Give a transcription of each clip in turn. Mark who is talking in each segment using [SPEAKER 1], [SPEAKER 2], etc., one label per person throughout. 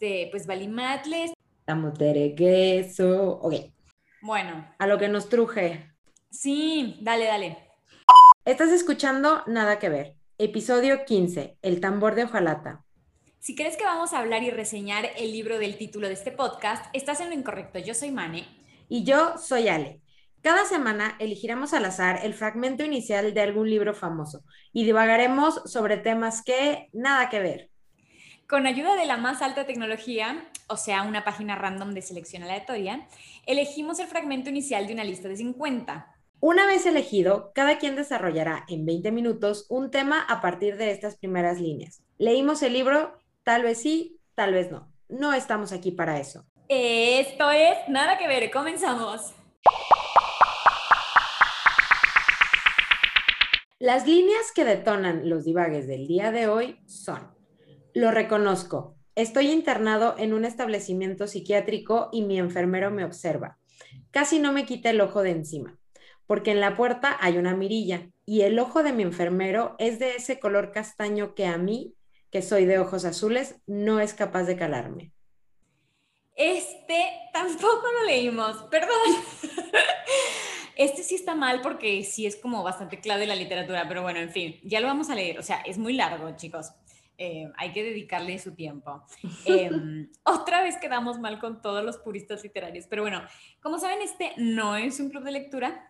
[SPEAKER 1] este, pues Valimatles.
[SPEAKER 2] Tamoteregueso. Ok.
[SPEAKER 1] Bueno.
[SPEAKER 2] A lo que nos truje.
[SPEAKER 1] Sí, dale, dale.
[SPEAKER 2] Estás escuchando Nada que ver. Episodio 15, El tambor de hojalata.
[SPEAKER 1] Si crees que vamos a hablar y reseñar el libro del título de este podcast, estás en lo incorrecto. Yo soy Mane.
[SPEAKER 2] Y yo soy Ale. Cada semana elegiremos al azar el fragmento inicial de algún libro famoso y divagaremos sobre temas que nada que ver.
[SPEAKER 1] Con ayuda de la más alta tecnología, o sea, una página random de selección aleatoria, elegimos el fragmento inicial de una lista de 50.
[SPEAKER 2] Una vez elegido, cada quien desarrollará en 20 minutos un tema a partir de estas primeras líneas. Leímos el libro, tal vez sí, tal vez no. No estamos aquí para eso.
[SPEAKER 1] Esto es Nada que ver, comenzamos.
[SPEAKER 2] Las líneas que detonan los divagues del día de hoy son, lo reconozco, estoy internado en un establecimiento psiquiátrico y mi enfermero me observa. Casi no me quita el ojo de encima, porque en la puerta hay una mirilla y el ojo de mi enfermero es de ese color castaño que a mí, que soy de ojos azules, no es capaz de calarme.
[SPEAKER 1] Este tampoco lo leímos, perdón. Este sí está mal porque sí es como bastante clave la literatura, pero bueno, en fin, ya lo vamos a leer. O sea, es muy largo, chicos. Eh, hay que dedicarle su tiempo. Em, otra vez quedamos mal con todos los puristas literarios, pero bueno, como saben, este no es un club de lectura.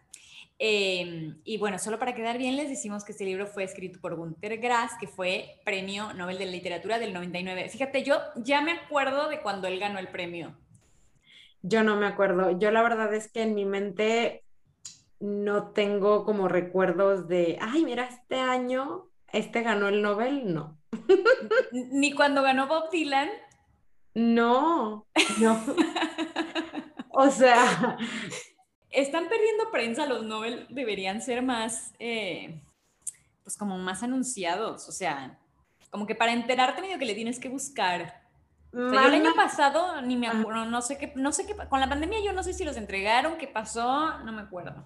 [SPEAKER 1] Em, y bueno, solo para quedar bien, les decimos que este libro fue escrito por Gunter Grass, que fue premio Nobel de Literatura del 99. Fíjate, yo ya me acuerdo de cuando él ganó el premio.
[SPEAKER 2] Yo no me acuerdo. Yo la verdad es que en mi mente no tengo como recuerdos de, ay, mira, este año, este ganó el Nobel, no.
[SPEAKER 1] Ni cuando ganó Bob Dylan.
[SPEAKER 2] No, no. o sea.
[SPEAKER 1] Están perdiendo prensa los Nobel, deberían ser más, eh, pues como más anunciados, o sea, como que para enterarte medio que le tienes que buscar. el año pasado ni me acuerdo, no sé qué, no sé qué, con la pandemia yo no sé si los entregaron, qué pasó, no me acuerdo.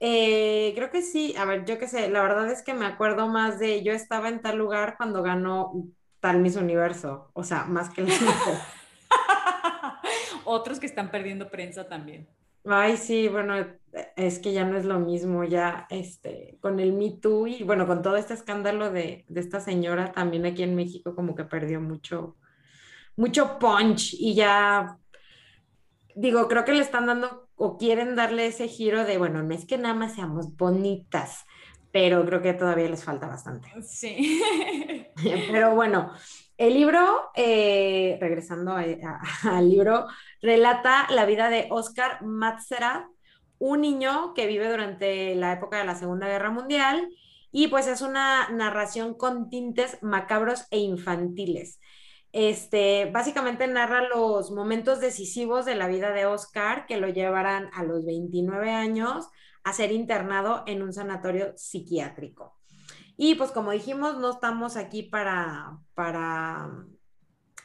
[SPEAKER 2] Eh, creo que sí, a ver, yo qué sé, la verdad es que me acuerdo más de yo estaba en tal lugar cuando ganó tal Miss Universo, o sea, más que el
[SPEAKER 1] Otros que están perdiendo prensa también.
[SPEAKER 2] Ay, sí, bueno, es que ya no es lo mismo, ya este, con el Me Too y bueno, con todo este escándalo de, de esta señora también aquí en México como que perdió mucho, mucho punch y ya, digo, creo que le están dando o quieren darle ese giro de, bueno, no es que nada más seamos bonitas, pero creo que todavía les falta bastante.
[SPEAKER 1] Sí.
[SPEAKER 2] pero bueno, el libro, eh, regresando al libro, relata la vida de Oscar Matzera, un niño que vive durante la época de la Segunda Guerra Mundial y pues es una narración con tintes macabros e infantiles. Este, básicamente narra los momentos decisivos de la vida de Oscar que lo llevarán a los 29 años a ser internado en un sanatorio psiquiátrico. Y pues como dijimos, no estamos aquí para, para,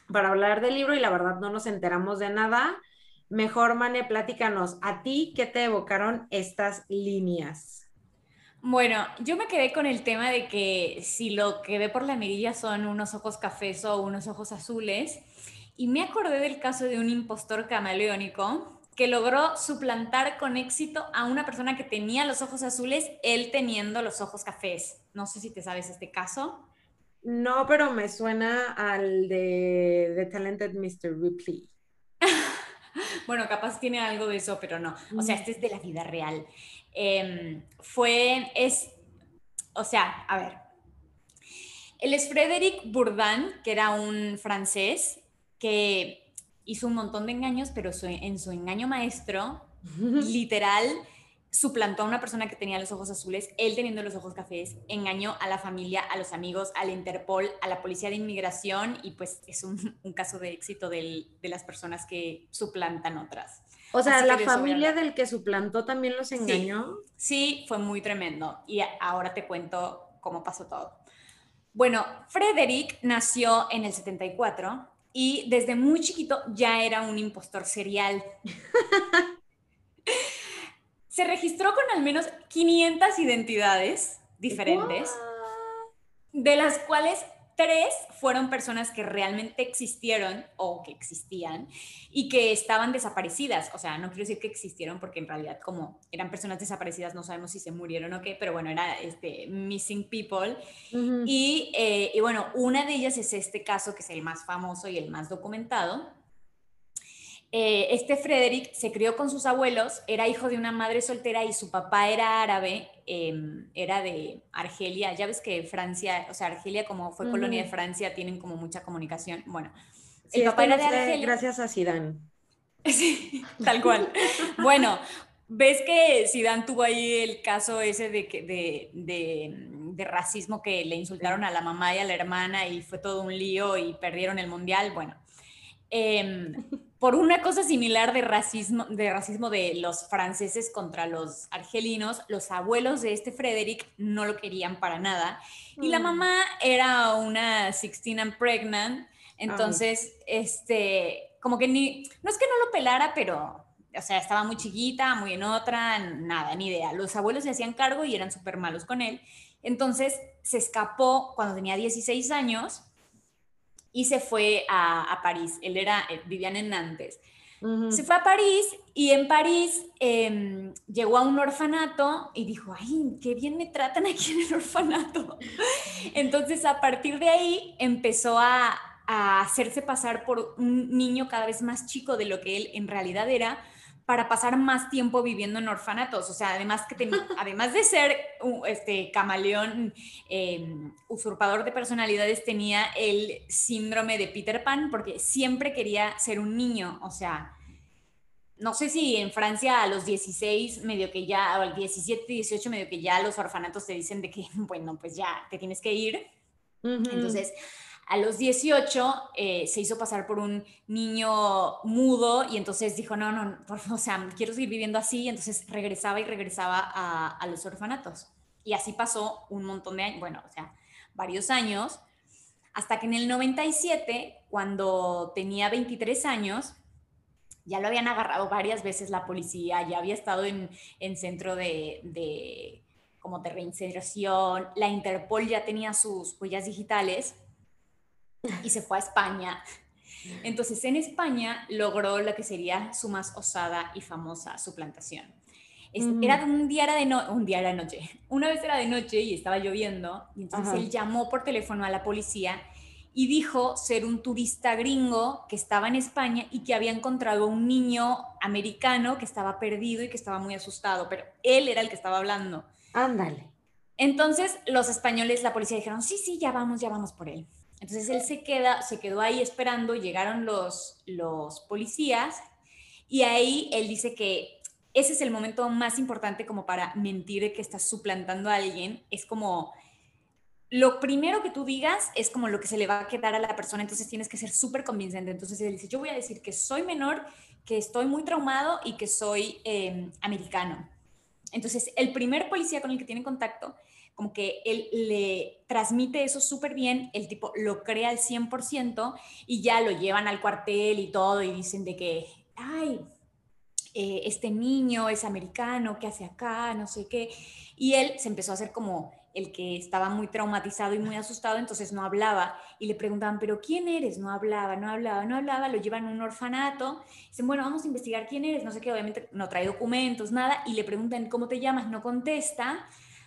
[SPEAKER 2] para hablar del libro y la verdad no nos enteramos de nada. Mejor, Mane, platícanos, ¿a ti qué te evocaron estas líneas?
[SPEAKER 1] Bueno, yo me quedé con el tema de que si lo que ve por la mirilla son unos ojos cafés o unos ojos azules, y me acordé del caso de un impostor camaleónico que logró suplantar con éxito a una persona que tenía los ojos azules, él teniendo los ojos cafés. No sé si te sabes este caso.
[SPEAKER 2] No, pero me suena al de The Talented Mr. Ripley.
[SPEAKER 1] bueno, capaz tiene algo de eso, pero no. O sea, este es de la vida real. Em, fue, es, o sea, a ver, él es Frédéric Bourdin, que era un francés que hizo un montón de engaños, pero en su engaño maestro, literal, suplantó a una persona que tenía los ojos azules, él teniendo los ojos cafés, engañó a la familia, a los amigos, al Interpol, a la policía de inmigración y pues es un, caso de éxito de las personas que suplantan otras.
[SPEAKER 2] O sea, la familia del que suplantó también los engañó.
[SPEAKER 1] Sí, fue muy tremendo. Y ahora te cuento cómo pasó todo. Bueno, Frederick nació en el 74 y desde muy chiquito ya era un impostor serial. Se registró con al menos 500 identidades diferentes, de las cuales tres fueron personas que realmente existieron o que existían y que estaban desaparecidas. O sea, no quiero decir que existieron porque en realidad como eran personas desaparecidas no sabemos si se murieron o qué, pero bueno, era este missing people. y, eh, y bueno, una de ellas es este caso que es el más famoso y el más documentado eh, este Frederick se crió con sus abuelos, era hijo de una madre soltera y su papá era árabe, em, era de Argelia. Ya ves que Francia, o sea, Argelia como fue colonia de Francia, tienen como mucha comunicación. Bueno,
[SPEAKER 2] el papá era de Argelia. Gracias a Zidane.
[SPEAKER 1] Sí, tal cual. bueno, ves que Zidane tuvo ahí el caso ese de, de, de, de, racismo que le insultaron a la mamá y a la hermana y fue todo un lío y perdieron el mundial. Bueno, eh, por una cosa similar de racismo, de racismo de los franceses contra los argelinos, los abuelos de este Frederick no lo querían para nada. Y la mm. mamá era una 16 and pregnant, entonces, este, como que ni, no es que no lo pelara, pero, o sea, estaba muy chiquita, muy en otra, nada, ni idea. Los abuelos se hacían cargo y eran súper malos con él. Entonces, se escapó cuando tenía 16 años y se fue a, París. Él era, eh, vivían en Nantes. Se fue a París y en París em, llegó a un orfanato y dijo, ay, qué bien me tratan aquí en el orfanato. Entonces a partir de ahí empezó a, a hacerse pasar por un niño cada vez más chico de lo que él en realidad era para pasar más tiempo viviendo en orfanatos. O sea, además, que además de ser un este, camaleón em, usurpador de personalidades, tenía el síndrome de Peter Pan porque siempre quería ser un niño. O sea, no sé si en Francia a los 16, medio que ya, o al 17, 18, medio que ya los orfanatos te dicen de que, bueno, pues ya te tienes que ir. Entonces, a los 18 eh, se hizo pasar por un niño mudo y entonces dijo, no, no, o sea, quiero seguir viviendo así. Entonces regresaba y regresaba a, los orfanatos. Y así pasó un montón de años, bueno, o sea, varios años, hasta que en el 97, cuando tenía 23 años, ya lo habían agarrado varias veces la policía, ya había estado en, en centro de, de como de reinserción, la Interpol ya tenía sus huellas digitales y se fue a España. Entonces en España logró lo que sería su más osada y famosa suplantación. Era un día era de no, un día era de noche. Una vez era de noche y estaba lloviendo y entonces él llamó por teléfono a la policía y dijo ser un turista gringo que estaba en España y que había encontrado a un niño americano que estaba perdido y que estaba muy asustado, pero él era el que estaba hablando.
[SPEAKER 2] Ándale.
[SPEAKER 1] Entonces los españoles, la policía dijeron, sí, sí, ya vamos, ya vamos por él. Entonces él se, queda, se quedó ahí esperando, llegaron los, los policías y ahí él dice que ese es el momento más importante como para mentir de que estás suplantando a alguien. Es como lo primero que tú digas es como lo que se le va a quedar a la persona, entonces tienes que ser súper convincente. Entonces él dice, yo voy a decir que soy menor, que estoy muy traumado y que soy em, americano. Entonces el primer policía con el que tiene contacto como que él le transmite eso súper bien, el tipo lo crea al 100% y ya lo llevan al cuartel y todo y dicen de que, ay, eh, este niño es americano, ¿qué hace acá? No sé qué. Y él se empezó a hacer como el que estaba muy traumatizado y muy asustado, entonces no hablaba y le preguntaban, pero ¿quién eres? No hablaba, no hablaba, no hablaba, lo llevan a un orfanato, dicen, bueno, vamos a investigar quién eres, no sé qué, obviamente no trae documentos, nada, y le preguntan, ¿cómo te llamas? No contesta,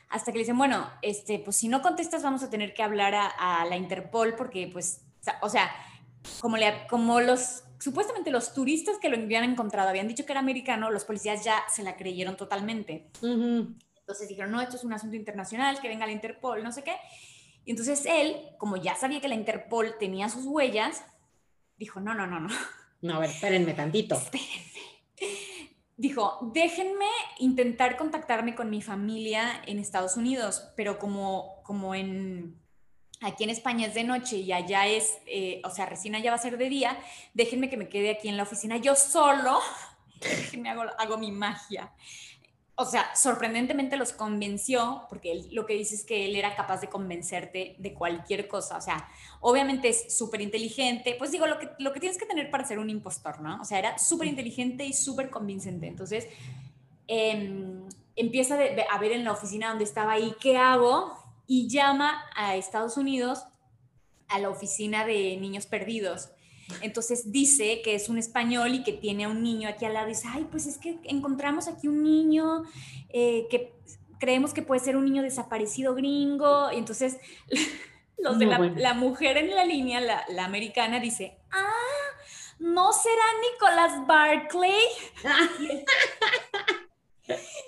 [SPEAKER 1] hasta que le dicen, bueno, este, pues si no contestas vamos a tener que hablar a, la Interpol porque, pues, o sea, como, le, como los, supuestamente los turistas que lo habían encontrado habían dicho que era americano, los policías ya se la creyeron totalmente. Entonces dijeron, no, esto es un asunto internacional, que venga la Interpol, no sé qué. Y entonces él, como ya sabía que la Interpol tenía sus huellas, dijo, no, no, no, no.
[SPEAKER 2] No, a ver, espérenme tantito.
[SPEAKER 1] Espérenme dijo, déjenme intentar contactarme con mi familia en Estados Unidos, pero como, como en, aquí en España es de noche y allá es, eh, o sea, recién allá va a ser de día, déjenme que me quede aquí en la oficina yo solo, déjenme hago, hago mi magia o sea, sorprendentemente los convenció, porque él, lo que dice es que él era capaz de convencerte de cualquier cosa. O sea, obviamente es súper inteligente. Pues digo, lo que, lo que tienes que tener para ser un impostor, ¿no? O sea, era súper inteligente y súper convincente. Entonces, em, empieza a ver en la oficina donde estaba ahí qué hago y llama a Estados Unidos a la oficina de niños perdidos. Entonces dice que es un español y que tiene a un niño aquí al lado. Dice, ay, pues es que encontramos aquí un niño eh, que creemos que puede ser un niño desaparecido gringo. Y entonces los de la, mujer en la línea, la, la americana, dice, ah, ¿no será Nicolás Barclay?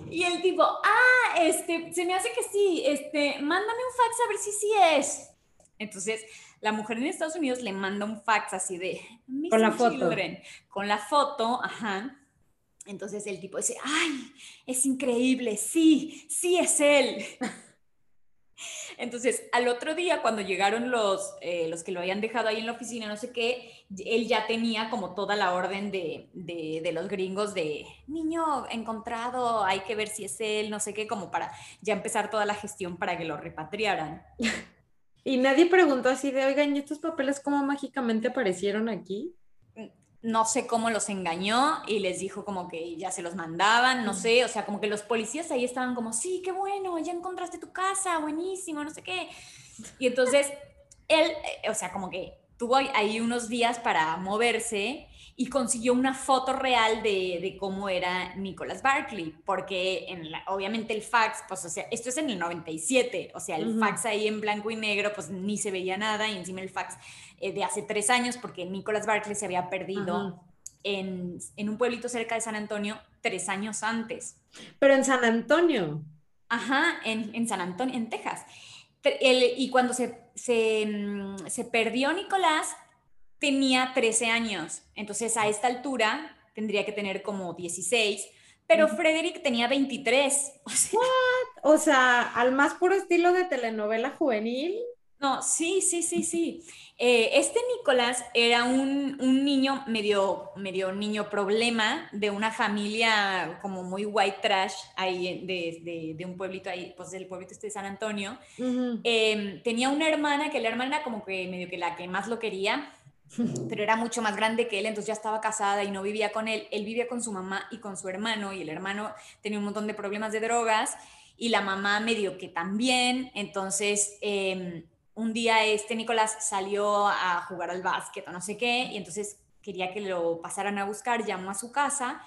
[SPEAKER 1] y el tipo, ah, este, se me hace que sí, este, mándame un fax a ver si sí es. Entonces, la mujer en Estados Unidos le manda un fax así de,
[SPEAKER 2] con la foto.
[SPEAKER 1] con la foto, ajá. Entonces el tipo dice, ay, es increíble, sí, sí es él. Entonces, al otro día, cuando llegaron los, eh, los que lo habían dejado ahí en la oficina, no sé qué, él ya tenía como toda la orden de, de, los gringos de niño encontrado, hay que ver si es él, no sé qué, como para ya empezar toda la gestión para que lo repatriaran.
[SPEAKER 2] Y nadie preguntó así de, oigan, ¿y estos papeles cómo mágicamente aparecieron aquí?
[SPEAKER 1] no sé cómo los engañó y les dijo como que ya se los mandaban, no sé, o sea, como que los policías ahí estaban como, sí, qué bueno, ya encontraste tu casa, buenísimo, no sé qué. Y entonces él, eh, o sea, como que tuvo ahí unos días para moverse y consiguió una foto real de, cómo era Nicholas Barkley, porque en obviamente el fax, pues o sea, esto es en el 97, o sea, el fax ahí en blanco y negro, pues ni se veía nada y encima el fax eh, de hace tres años, porque Nicholas Barkley se había perdido en, un pueblito cerca de San Antonio tres años antes.
[SPEAKER 2] Pero en San Antonio.
[SPEAKER 1] Ajá, en, San Antonio, en Texas. y cuando se, se, mm, se perdió Nicolás, tenía 13 años. Entonces, a esta altura tendría que tener como 16, pero Frederick tenía 23.
[SPEAKER 2] O sea, o sea, al más puro estilo de telenovela juvenil.
[SPEAKER 1] No, sí, sí, sí, sí. Eh, este Nicolás era un, niño medio, medio niño problema de una familia como muy white trash ahí de, un pueblito ahí, pues del pueblito este de San Antonio. Em, tenía una hermana que la hermana como que medio que la que más lo quería, pero era mucho más grande que él, entonces ya estaba casada y no vivía con él. Él vivía con su mamá y con su hermano y el hermano tenía un montón de problemas de drogas y la mamá medio que también. Entonces, em, un día este Nicolás salió a jugar al básquet o no sé qué y entonces quería que lo pasaran a buscar, llamó a su casa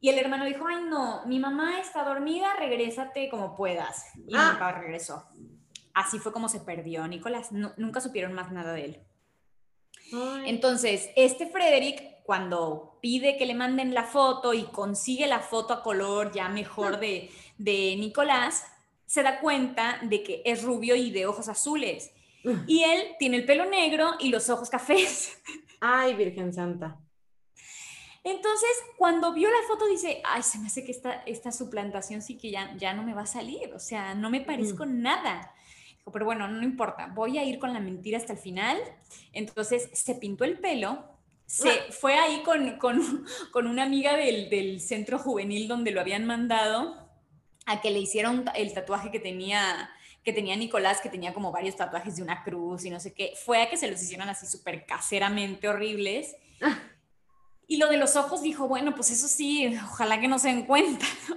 [SPEAKER 1] y el hermano dijo, ay no, mi mamá está dormida, regrésate como puedas. Y ah. papá regresó. Así fue como se perdió Nicolás, nunca supieron más nada de él. Entonces, este Frederick, cuando pide que le manden la foto y consigue la foto a color ya mejor de, de Nicolás, se da cuenta de que es rubio y de ojos azules. Y él tiene el pelo negro y los ojos cafés.
[SPEAKER 2] Ay, Virgen Santa.
[SPEAKER 1] Entonces, cuando vio la foto, dice, ay, se me hace que esta, esta suplantación sí que ya, ya no me va a salir, o sea, no me parezco nada pero bueno, no importa, voy a ir con la mentira hasta el final. Entonces se pintó el pelo, se ah. fue ahí con, con, con una amiga del, del, centro juvenil donde lo habían mandado a que le hicieron el tatuaje que tenía que tenía Nicolás, que tenía como varios tatuajes de una cruz y no sé qué, fue a que se los hicieron así súper caseramente horribles. Ah. Y lo de los ojos dijo, bueno, pues eso sí, ojalá que no se den cuenta.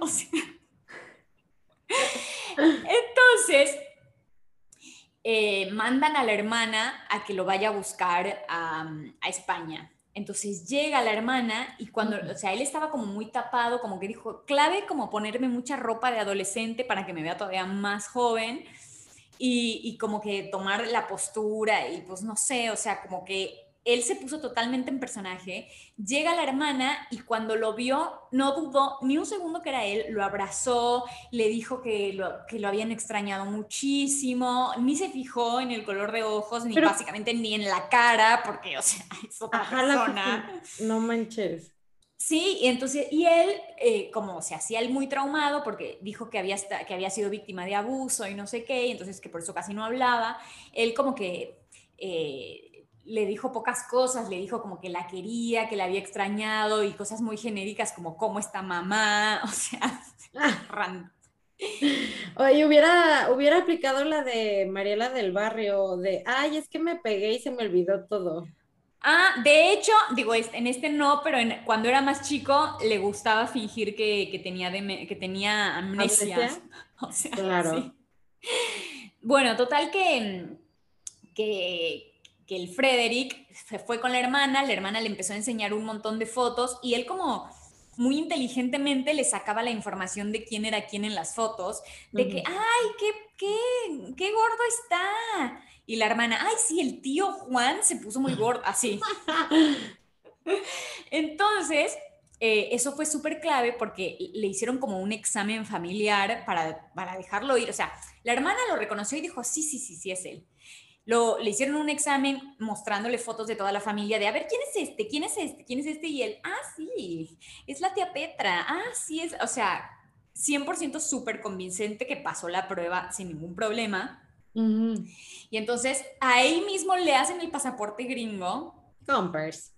[SPEAKER 1] entonces, eh, mandan a la hermana a que lo vaya a buscar a, España. Entonces llega la hermana y cuando, o sea, él estaba como muy tapado, como que dijo, clave como ponerme mucha ropa de adolescente para que me vea todavía más joven y, y como que tomar la postura y pues no sé, o sea, como que él se puso totalmente en personaje, llega la hermana y cuando lo vio no dudó ni un segundo que era él, lo abrazó, le dijo que lo, que lo habían extrañado muchísimo, ni se fijó en el color de ojos, ni básicamente ni en la cara, porque, o sea, es otra persona.
[SPEAKER 2] no manches.
[SPEAKER 1] Sí, y entonces, y él, eh, como se hacía él muy traumado, porque dijo que había, que había sido víctima de abuso y no sé qué, y entonces que por eso casi no hablaba, él como que... Eh, le dijo pocas cosas, le dijo como que la quería, que la había extrañado y cosas muy genéricas como cómo está mamá, o sea,
[SPEAKER 2] ah. Oye, hubiera, hubiera aplicado la de Mariela del Barrio, de, ay, es que me pegué y se me olvidó todo.
[SPEAKER 1] Ah, de hecho, digo, en este no, pero cuando era más chico le gustaba fingir que, tenía, que tenía amnesia. O sea, claro. Bueno, total que, que, que el Frederick se fue con la hermana, la hermana le empezó a enseñar un montón de fotos y él como muy inteligentemente le sacaba la información de quién era quién en las fotos, de que, ay, qué, qué, qué gordo está. Y la hermana, ay, sí, el tío Juan se puso muy gordo, así. Entonces, eh, eso fue súper clave porque le hicieron como un examen familiar para, para dejarlo ir. O sea, la hermana lo reconoció y dijo, sí, sí, sí, sí es él. Lo, le hicieron un examen mostrándole fotos de toda la familia de, a ver, ¿quién es este? ¿Quién es este? ¿Quién es este? Y él, ah, sí, es la tía Petra. Ah, sí, es, o sea, 100% súper convincente que pasó la prueba sin ningún problema. Y entonces ahí mismo le hacen el pasaporte gringo.
[SPEAKER 2] Compers.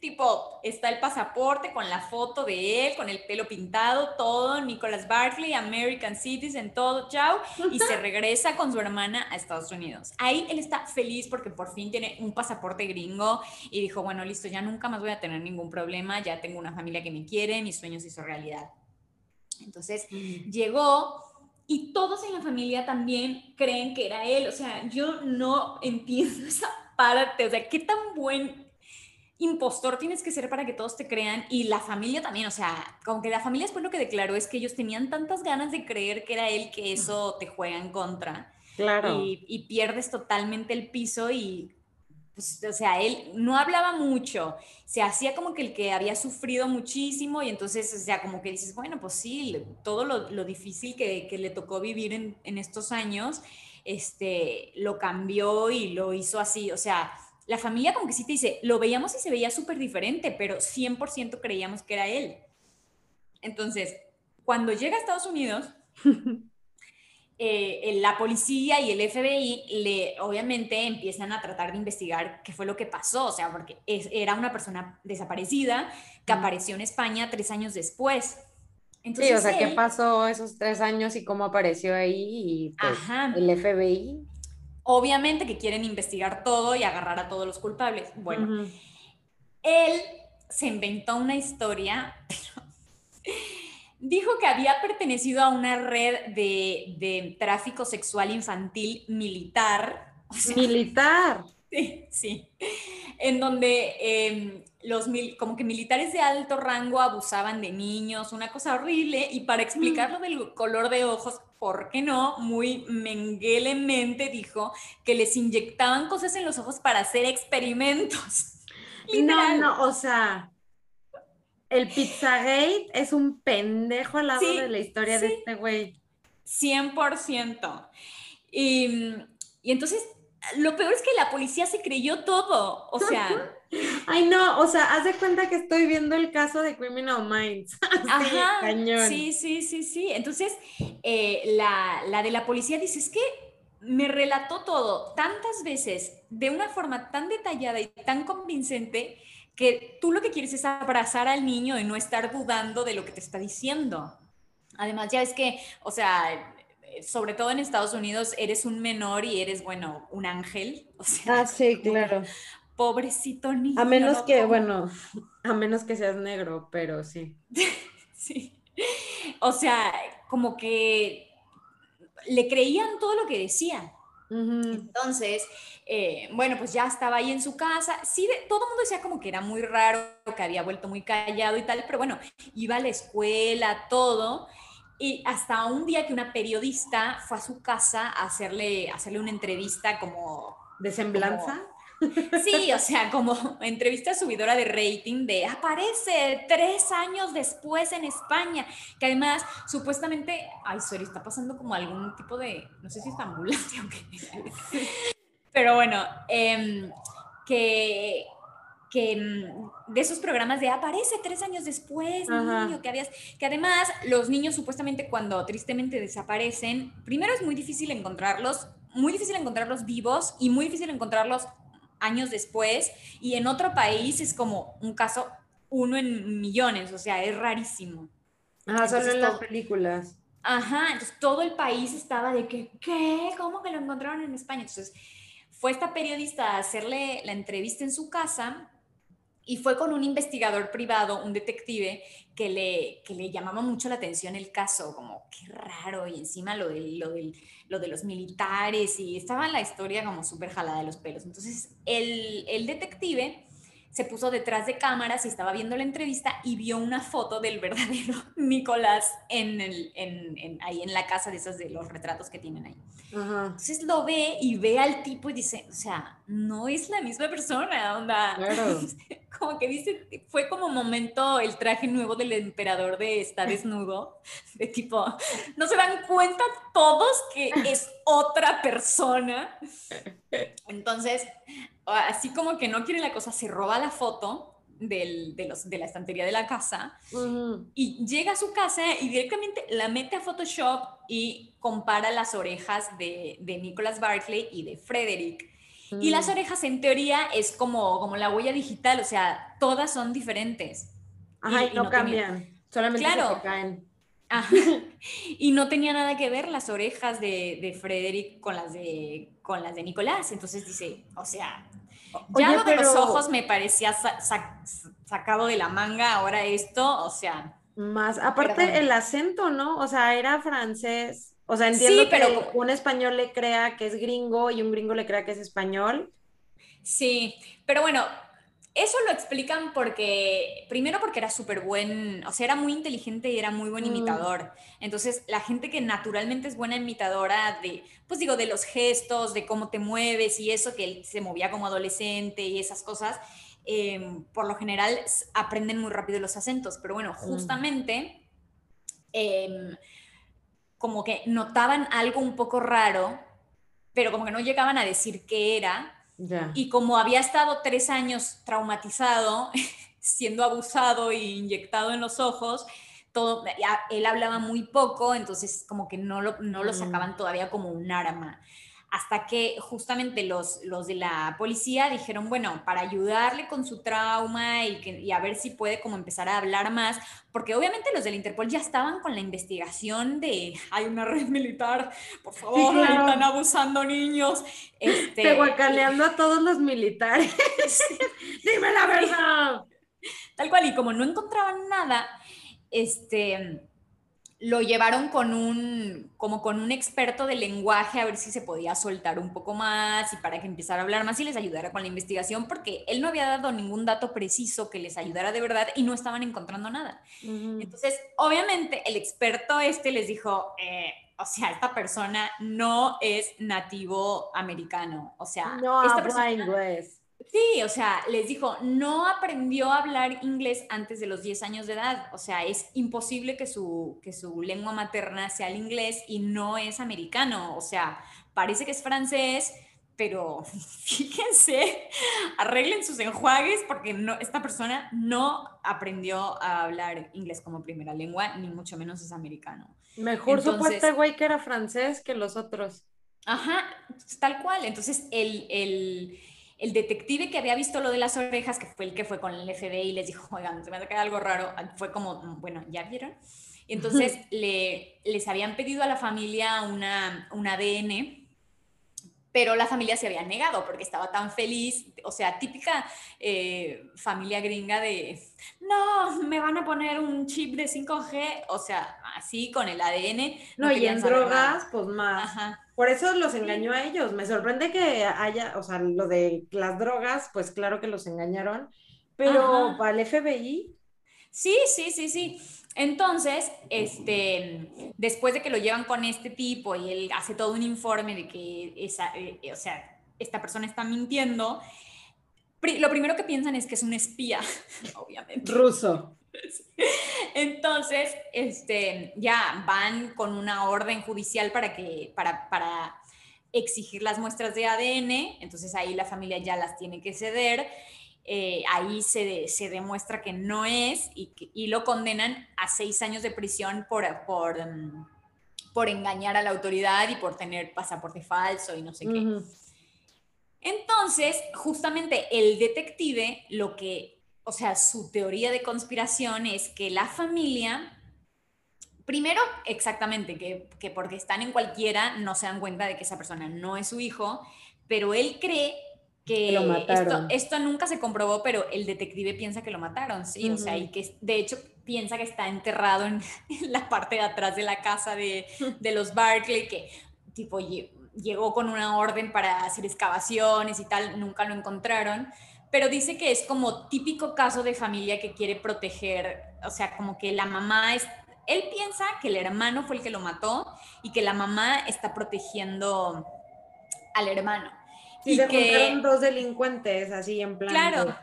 [SPEAKER 1] Tipo, está el pasaporte con la foto de él, con el pelo pintado, todo, Nicholas Barkley, American Citizen, todo, chao, y se regresa con su hermana a Estados Unidos. Ahí él está feliz porque por fin tiene un pasaporte gringo y dijo, bueno, listo, ya nunca más voy a tener ningún problema, ya tengo una familia que me quiere, mis sueños hizo realidad. Entonces llegó y todos en la familia también creen que era él, o sea, yo no entiendo esa parte, o sea, qué tan buen impostor tienes que ser para que todos te crean y la familia también, o sea, como que la familia después lo que declaró es que ellos tenían tantas ganas de creer que era él que eso te juega en contra.
[SPEAKER 2] Claro.
[SPEAKER 1] Y, pierdes totalmente el piso y, pues, o sea, él no hablaba mucho, se hacía como que el que había sufrido muchísimo y entonces, o sea, como que dices, bueno, pues sí, todo lo, difícil que, que, le tocó vivir en, en estos años, este, lo cambió y lo hizo así, o sea, la familia como que sí te dice, lo veíamos y se veía súper diferente, pero 100% creíamos que era él. Entonces, cuando llega a Estados Unidos, eh, la policía y el FBI le, obviamente empiezan a tratar de investigar qué fue lo que pasó, o sea, porque era una persona desaparecida que apareció en España tres años después.
[SPEAKER 2] Entonces, sí, o sea, ¿qué pasó esos tres años y cómo apareció ahí? Y pues, el FBI
[SPEAKER 1] Obviamente que quieren investigar todo y agarrar a todos los culpables. Bueno, él se inventó una historia, dijo que había pertenecido a una red de, tráfico sexual infantil militar.
[SPEAKER 2] militar.
[SPEAKER 1] Sí, sí. En donde em, los como que militares de alto rango abusaban de niños, una cosa horrible, y para explicarlo del color de ojos, ¿por qué no? Muy menguelemente dijo que les inyectaban cosas en los ojos para hacer experimentos.
[SPEAKER 2] No, no, o sea, el Pizzagate es un pendejo al lado de la historia de este güey.
[SPEAKER 1] 100%. Y, y entonces, lo peor es que la policía se creyó todo, o sea...
[SPEAKER 2] Ay, no, o sea, haz de cuenta que estoy viendo el caso de Criminal Minds.
[SPEAKER 1] Ajá, Sí, sí, sí, sí. Entonces, eh, la, la de la policía dice, es que me relató todo tantas veces, de una forma tan detallada y tan convincente, que tú lo que quieres es abrazar al niño y no estar dudando de lo que te está diciendo. Además, ya es que, o sea, sobre todo en Estados Unidos, eres un menor y eres, bueno, un ángel. O sea,
[SPEAKER 2] ah, sí, claro
[SPEAKER 1] pobrecito niño.
[SPEAKER 2] A menos que, bueno, a menos que seas negro, pero sí.
[SPEAKER 1] sí. O sea, como que le creían todo lo que decía. Entonces, eh, bueno, pues ya estaba ahí en su casa. Sí, todo el mundo decía como que era muy raro, que había vuelto muy callado y tal, pero bueno, iba a la escuela, todo. Y hasta un día que una periodista fue a su casa a hacerle, hacerle una entrevista como...
[SPEAKER 2] ¿De semblanza?
[SPEAKER 1] Sí, o sea, como entrevista subidora de rating de aparece tres años después en España, que además supuestamente, ay, sorry, está pasando como algún tipo de, no sé si es ambulancia o qué, pero bueno, em, que, que mm, de esos programas de aparece tres años después, niño, que habías, que además los niños supuestamente cuando tristemente desaparecen, primero es muy difícil encontrarlos, muy difícil encontrarlos vivos y muy difícil encontrarlos años después y en otro país es como un caso uno en millones, o sea, es rarísimo.
[SPEAKER 2] Ajá, solo en las películas.
[SPEAKER 1] Ajá, entonces todo el país estaba de que, ¿qué? ¿Cómo que lo encontraron en España? Entonces fue esta periodista a hacerle la entrevista en su casa y fue con un investigador privado, un detective, que le, que le llamaba mucho la atención el caso, como qué raro, y encima lo de, lo, lo de los militares, y estaba la historia como súper jalada de los pelos. Entonces, el, el detective se puso detrás de cámaras y estaba viendo la entrevista y vio una foto del verdadero Nicolás en el, en, ahí en la casa de esas de los retratos que tienen ahí. Entonces lo ve y ve al tipo y dice, o sea, no es la misma persona, onda. como que dice, fue como momento el traje nuevo del emperador de está desnudo, de tipo, no se dan cuenta todos que es otra persona. Entonces, así como que no quiere la cosa, se roba la foto de, los, de la estantería de la casa y llega a su casa y directamente la mete a Photoshop y compara las orejas de, de Nicholas Barclay y de Frederick. Y las mm. orejas en teoría es como, como la huella digital, o sea, todas son diferentes.
[SPEAKER 2] Ajá, y, no, cambian, solamente se caen.
[SPEAKER 1] Ajá. Y no tenía nada que ver las orejas de, de Frederick con las de, con las de Nicolás. Entonces dice, o sea, ya lo de los ojos me parecía sacado de la manga, ahora esto, o sea.
[SPEAKER 2] Más, aparte el acento, ¿no? O sea, era francés. O sea, entiendo que un español le crea que es gringo y un gringo le crea que es español.
[SPEAKER 1] Sí, pero bueno, eso lo explican porque, primero porque era súper buen, o sea, era muy inteligente y era muy buen mm. imitador. Entonces, la gente que naturalmente es buena imitadora de, pues digo, de los gestos, de cómo te mueves y eso, que él se movía como adolescente y esas cosas, em, por lo general aprenden muy rápido los acentos. Pero bueno, mm. justamente, em, como que notaban algo un poco raro, pero como que no llegaban a decir qué era y como había estado tres años traumatizado, siendo abusado e inyectado en los ojos, todo, él hablaba muy poco, entonces como que no lo, no lo mm. sacaban todavía como un arma hasta que justamente los, los de la policía dijeron, bueno, para ayudarle con su trauma y, que, a ver si puede como empezar a hablar más, porque obviamente los del Interpol ya estaban con la investigación de, hay una red militar, por favor, están abusando niños.
[SPEAKER 2] Este, guacaleando a todos los militares. Dime la verdad.
[SPEAKER 1] Tal cual, y como no encontraban nada, este lo llevaron con un, como con un experto de lenguaje a ver si se podía soltar un poco más y para que empezara a hablar más y les ayudara con la investigación, porque él no había dado ningún dato preciso que les ayudara de verdad y no estaban encontrando nada. Entonces, obviamente, el experto este les dijo, eh, o sea, esta persona no es nativo americano, o sea,
[SPEAKER 2] no
[SPEAKER 1] esta
[SPEAKER 2] persona, inglés
[SPEAKER 1] Sí, o sea, les dijo, no aprendió a hablar inglés antes de los 10 años de edad. O sea, es imposible que su, que su lengua materna sea el inglés y no es americano. O sea, parece que es francés, pero fíjense, arreglen sus enjuagues porque no, esta persona no aprendió a hablar inglés como primera lengua, ni mucho menos es americano.
[SPEAKER 2] Mejor supuesto este güey que era francés que los otros.
[SPEAKER 1] Ajá, tal cual. Entonces, el, el el detective que había visto lo de las orejas, que fue el que fue con el FBI y les dijo, oigan, se me ha algo raro, fue como, bueno, ¿ya vieron? Entonces le, les habían pedido a la familia una, un ADN pero la familia se había negado porque estaba tan feliz, o sea, típica eh, familia gringa de, no, me van a poner un chip de 5G, o sea, así con el ADN.
[SPEAKER 2] No, y en drogas, pues más. Por eso los engañó a ellos. Me sorprende que haya, o sea, lo de las drogas, pues claro que los engañaron, pero para el FBI.
[SPEAKER 1] Sí, sí, sí, sí. Entonces, este, después de que lo llevan con este tipo y él hace todo un informe de que esa, eh, o sea, esta persona está mintiendo, lo primero que piensan es que es un espía, obviamente.
[SPEAKER 2] Ruso.
[SPEAKER 1] Entonces, este, ya van con una orden judicial para que, para, para exigir las muestras de ADN, entonces ahí la familia ya las tiene que ceder eh, ahí se, se, demuestra que no es y, y, lo condenan a seis años de prisión por, por, mm, por, engañar a la autoridad y por tener pasaporte falso y no sé qué. Entonces, justamente el detective, lo que, o sea, su teoría de conspiración es que la familia, primero, exactamente, que, que porque están en cualquiera no se dan cuenta de que esa persona no es su hijo, pero él cree que esto, esto, nunca se comprobó, pero el detective piensa que lo mataron, sí, o sea, y que de hecho piensa que está enterrado en, la parte de atrás de la casa de, de los Barclay, que tipo llegó con una orden para hacer excavaciones y tal, nunca lo encontraron, pero dice que es como típico caso de familia que quiere proteger, o sea, como que la mamá es, él piensa que el hermano fue el que lo mató y que la mamá está protegiendo al hermano.
[SPEAKER 2] Y se que, dos delincuentes así en plan.
[SPEAKER 1] Claro.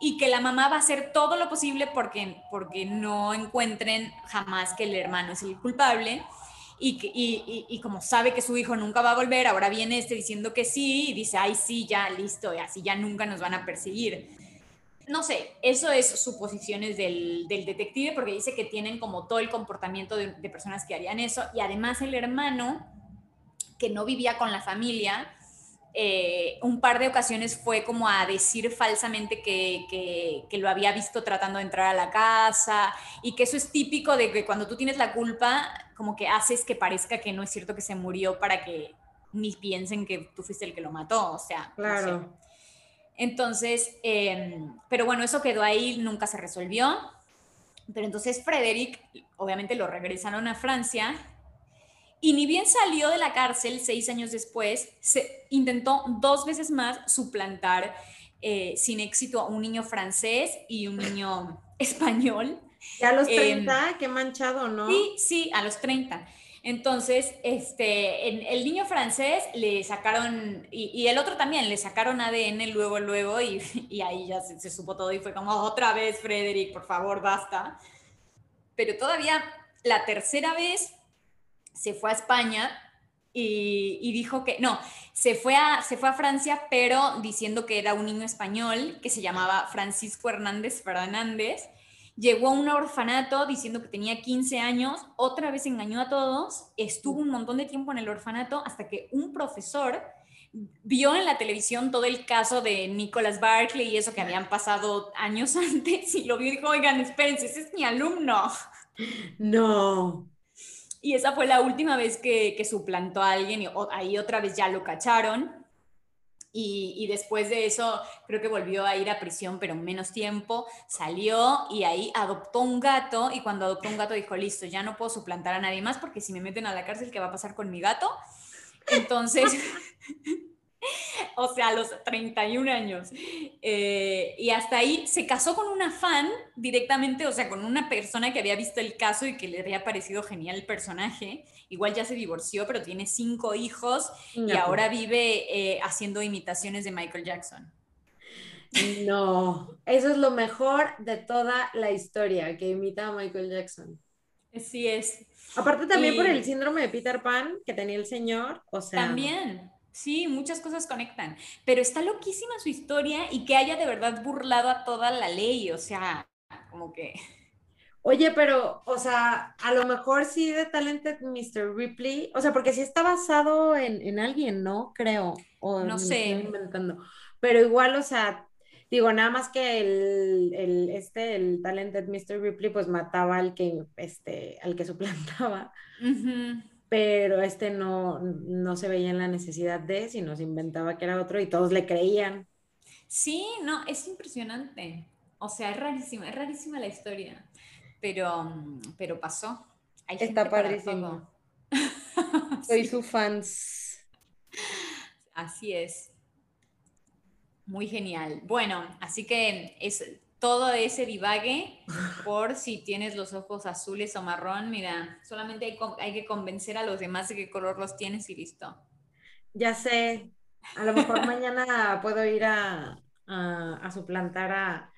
[SPEAKER 1] Y que la mamá va a hacer todo lo posible porque, porque no encuentren jamás que el hermano es el culpable. Y, y, y, como sabe que su hijo nunca va a volver, ahora viene este diciendo que sí y dice, ay, sí, ya, listo, y así ya nunca nos van a perseguir. No sé, eso es suposiciones del, del detective porque dice que tienen como todo el comportamiento de, de personas que harían eso y además el hermano que no vivía con la familia, eh, un par de ocasiones fue como a decir falsamente que, lo había visto tratando de entrar a la casa y que eso es típico de que cuando tú tienes la culpa, como que haces que parezca que no es cierto que se murió para que ni piensen que tú fuiste el que lo mató, o sea.
[SPEAKER 2] Claro.
[SPEAKER 1] Entonces, em, pero bueno, eso quedó ahí, nunca se resolvió. Pero entonces Frederick, obviamente lo regresaron a Francia y ni bien salió de la cárcel seis años después, se intentó dos veces más suplantar eh, sin éxito a un niño francés y un niño español.
[SPEAKER 2] ¿Y a los 30? Em, qué manchado, ¿no?
[SPEAKER 1] Sí, sí, a los 30. Entonces, este, en, el niño francés le sacaron, y, el otro también, le sacaron ADN luego, luego, y, y ahí ya se, se, supo todo y fue como, otra vez, Frederick, por favor, basta. Pero todavía la tercera vez se fue a España y, dijo que, no, se fue, a, se fue a Francia, pero diciendo que era un niño español que se llamaba Francisco Hernández Fernández. Llegó a un orfanato diciendo que tenía 15 años, otra vez engañó a todos, estuvo un montón de tiempo en el orfanato hasta que un profesor vio en la televisión todo el caso de Nicholas Barkley y eso que habían pasado años antes y lo vio y dijo, oigan, espérense, ese es mi alumno.
[SPEAKER 2] No.
[SPEAKER 1] Y esa fue la última vez que, que suplantó a alguien y ahí otra vez ya lo cacharon. Y, y, después de eso creo que volvió a ir a prisión, pero menos tiempo, salió y ahí adoptó un gato y cuando adoptó un gato dijo, listo, ya no puedo suplantar a nadie más porque si me meten a la cárcel, ¿qué va a pasar con mi gato? Entonces, o sea, a los 31 años. Eh, y hasta ahí se casó con una fan directamente, o sea, con una persona que había visto el caso y que le había parecido genial el personaje. Igual ya se divorció, pero tiene cinco hijos y ahora vive eh, haciendo imitaciones de Michael Jackson.
[SPEAKER 2] No, eso es lo mejor de toda la historia, que imita a Michael Jackson.
[SPEAKER 1] Sí es.
[SPEAKER 2] Aparte también por el síndrome de Peter Pan que tenía el señor, o sea.
[SPEAKER 1] También. Sí, muchas cosas conectan, pero está loquísima su historia y que haya de verdad burlado a toda la ley, o sea, como que...
[SPEAKER 2] Oye, pero, o sea, a lo mejor sí de Talented Mr. Ripley, o sea, porque sí está basado en, alguien, ¿no? Creo. O
[SPEAKER 1] no sé.
[SPEAKER 2] Inventando. Pero igual, o sea, digo, nada más que el, este, el Talented Mr. Ripley, pues mataba al que, este, al que suplantaba pero este no, no se veía en la necesidad de, sino se inventaba que era otro y todos le creían.
[SPEAKER 1] Sí, no, es impresionante. O sea, es rarísima, es rarísima la historia, pero, pero pasó.
[SPEAKER 2] Está padrísimo. Soy su fans.
[SPEAKER 1] Así es. Muy genial. Bueno, así que es todo ese divague por si tienes los ojos azules o marrón. Mira, solamente hay, que convencer a los demás de qué color los tienes y listo.
[SPEAKER 2] Ya sé, a lo mejor mañana puedo ir a, a, suplantar a,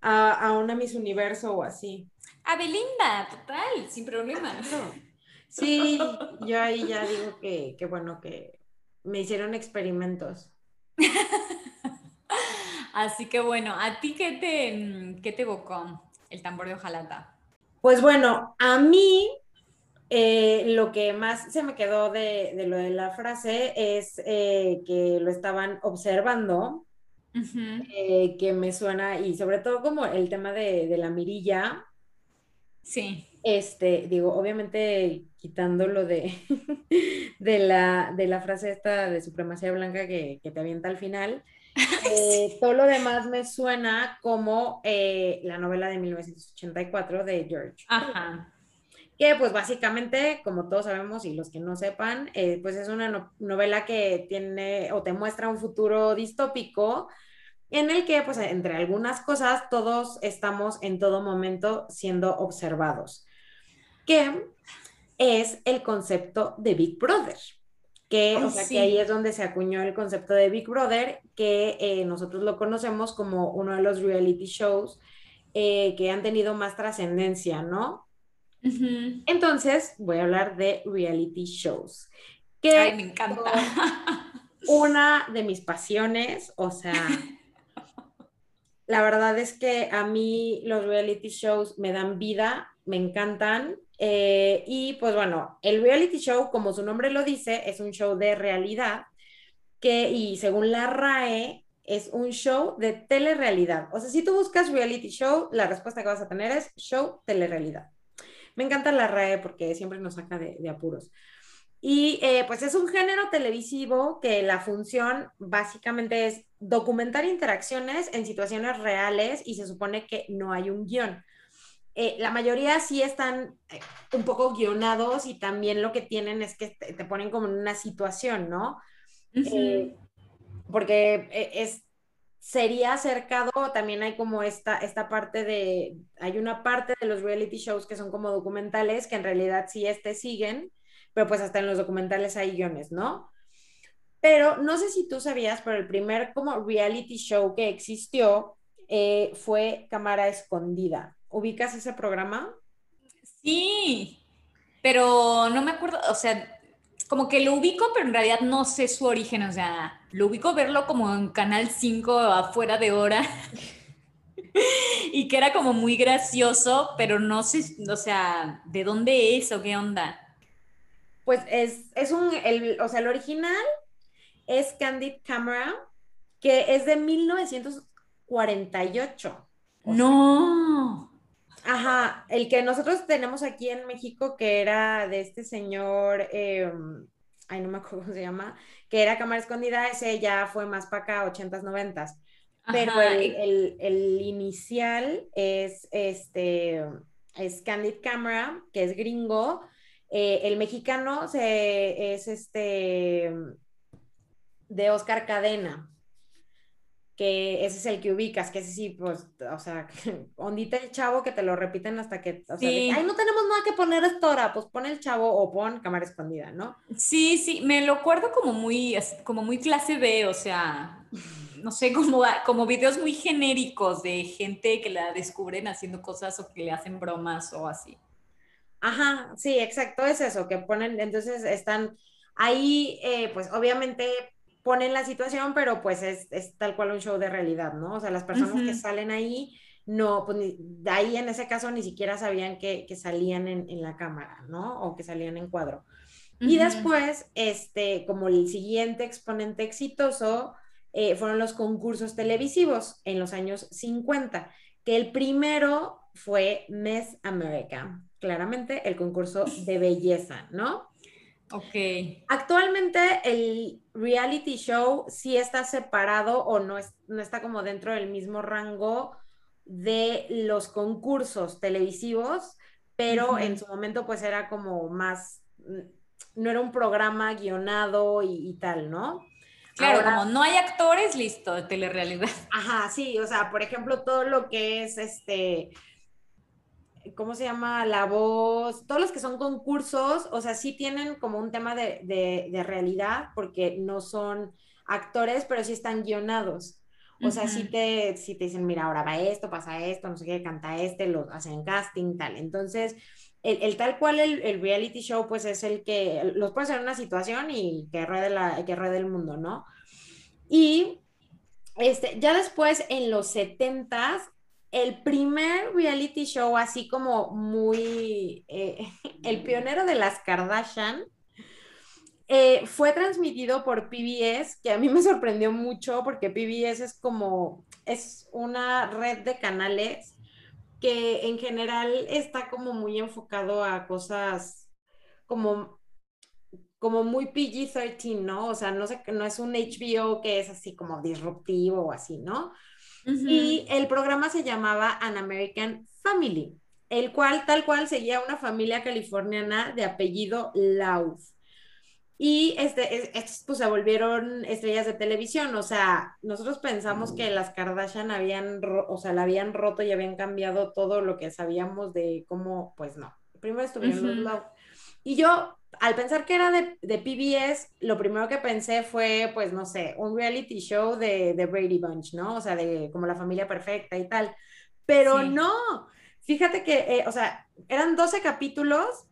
[SPEAKER 2] a, una Miss Universo o así.
[SPEAKER 1] A Belinda, total, sin problema.
[SPEAKER 2] Sí, yo ahí ya digo que, que bueno, que me hicieron experimentos.
[SPEAKER 1] Así que bueno, ¿a ti qué te, mm, qué te evocó el tambor de hojalata?
[SPEAKER 2] Pues bueno, a mí eh, lo que más se me quedó de, lo de la frase es eh, que lo estaban observando, eh, que me suena, y sobre todo como el tema de, la mirilla.
[SPEAKER 1] Sí.
[SPEAKER 2] Este, digo, obviamente quitando lo de, de, la, de la frase esta de supremacía blanca que, que te avienta al final, eh, todo lo demás me suena como eh, la novela de 1984 de George. Ajá. Que pues básicamente, como todos sabemos y los que no sepan, eh, pues es una novela que tiene o te muestra un futuro distópico en el que pues entre algunas cosas todos estamos en todo momento siendo observados. Que es el concepto de Big Brother que, o sea, que ahí es donde se acuñó el concepto de Big Brother, que eh, nosotros lo conocemos como uno de los reality shows eh, que han tenido más trascendencia, ¿no? Entonces, voy a hablar de reality shows. Que
[SPEAKER 1] Ay, me encanta.
[SPEAKER 2] Una de mis pasiones, o sea, la verdad es que a mí los reality shows me dan vida, me encantan. Eh, y pues bueno, el reality show, como su nombre lo dice, es un show de realidad que, y según la RAE, es un show de telerrealidad. O sea, si tú buscas reality show, la respuesta que vas a tener es show telerrealidad. Me encanta la RAE porque siempre nos saca de, apuros. Y eh, pues es un género televisivo que la función básicamente es documentar interacciones en situaciones reales y se supone que no hay un guion. Eh, la mayoría sí están eh, un poco guionados y también lo que tienen es que te, ponen como en una situación, ¿no? Eh, porque es, sería acercado, también hay como esta, esta parte de, hay una parte de los reality shows que son como documentales, que en realidad sí este siguen, pero pues hasta en los documentales hay guiones, ¿no? Pero no sé si tú sabías, pero el primer como reality show que existió fue Cámara Escondida. ¿Ubicas ese programa?
[SPEAKER 1] Sí, pero no me acuerdo, o sea, como que lo ubico, pero en realidad no sé su origen, o sea, lo ubico verlo como en Canal 5 afuera de hora. y que era como muy gracioso, pero no sé, o sea, ¿de dónde es o qué onda?
[SPEAKER 2] Pues es, es un, el, o sea, el original es Candid Camera, que es de 1948.
[SPEAKER 1] no.
[SPEAKER 2] Ajá, el que nosotros tenemos aquí en México, que era de este señor, em, ay, no me acuerdo cómo se llama, que era Cámara Escondida, ese ya fue más para acá, 80s, 90s. Pero el, el, inicial es este, es Candid Camera, que es gringo. Eh, el mexicano se, es este de Oscar Cadena que ese es el que ubicas, que ese sí, pues, o sea, ondita el chavo que te lo repiten hasta que, o sea, ay, no tenemos nada que poner esta hora, pues pon el chavo o pon cámara escondida, ¿no?
[SPEAKER 1] Sí, sí, me lo acuerdo como muy, como muy clase B, o sea, no sé, como, como videos muy genéricos de gente que la descubren haciendo cosas o que le hacen bromas o así.
[SPEAKER 2] Ajá, sí, exacto, es eso, que ponen, entonces están ahí, eh, pues obviamente ponen la situación, pero pues es, tal cual un show de realidad, ¿no? O sea, las personas que salen ahí, no, pues de ahí en ese caso ni siquiera sabían que, salían en, la cámara, ¿no? O que salían en cuadro. Y después, este, como el siguiente exponente exitoso, eh, fueron los concursos televisivos en los años 50, que el primero fue Miss America, claramente el concurso de belleza, ¿no?
[SPEAKER 1] Ok.
[SPEAKER 2] Actualmente el reality show sí está separado o no, no está como dentro del mismo rango de los concursos televisivos, pero en su momento pues era como más, mm, no era un programa guionado y, tal, ¿no?
[SPEAKER 1] Claro, como no hay actores, listo, de telerrealidad.
[SPEAKER 2] Ajá, sí, o sea, por ejemplo, todo lo que es este ¿cómo se llama? La voz, todos los que son concursos, o sea, sí tienen como un tema de, realidad porque no son actores, pero sí están guionados. O sea, sí te, si te dicen, mira, ahora va esto, pasa esto, no sé qué, canta este, lo hacen casting, tal. Entonces, el, tal cual el, reality show, pues es el que los pones en una situación y que ruede, la, que ruede el mundo, ¿no? Y este, ya después, en los setentas, el primer reality show así como muy, eh, el pionero de las Kardashian, eh, fue transmitido por PBS, que a mí me sorprendió mucho porque PBS es como, es una red de canales que en general está como muy enfocado a cosas como, como muy PG-13, ¿no? O sea, no, sé, no es un HBO que es así como disruptivo o así, ¿no? Y el programa se llamaba An American Family, el cual tal cual seguía una familia californiana de apellido Lauf. Y este, estos pues se volvieron estrellas de televisión, o sea, nosotros pensamos que las Kardashian habían, o sea, la habían roto y habían cambiado todo lo que sabíamos de cómo, pues no. Primero estuvieron los Lauf. Y yo, al pensar que era de, de, PBS, lo primero que pensé fue, pues, no sé, un reality show de, de Brady Bunch, ¿no? O sea, de como la familia perfecta y tal. Pero no, fíjate que, eh, o sea, eran 12 capítulos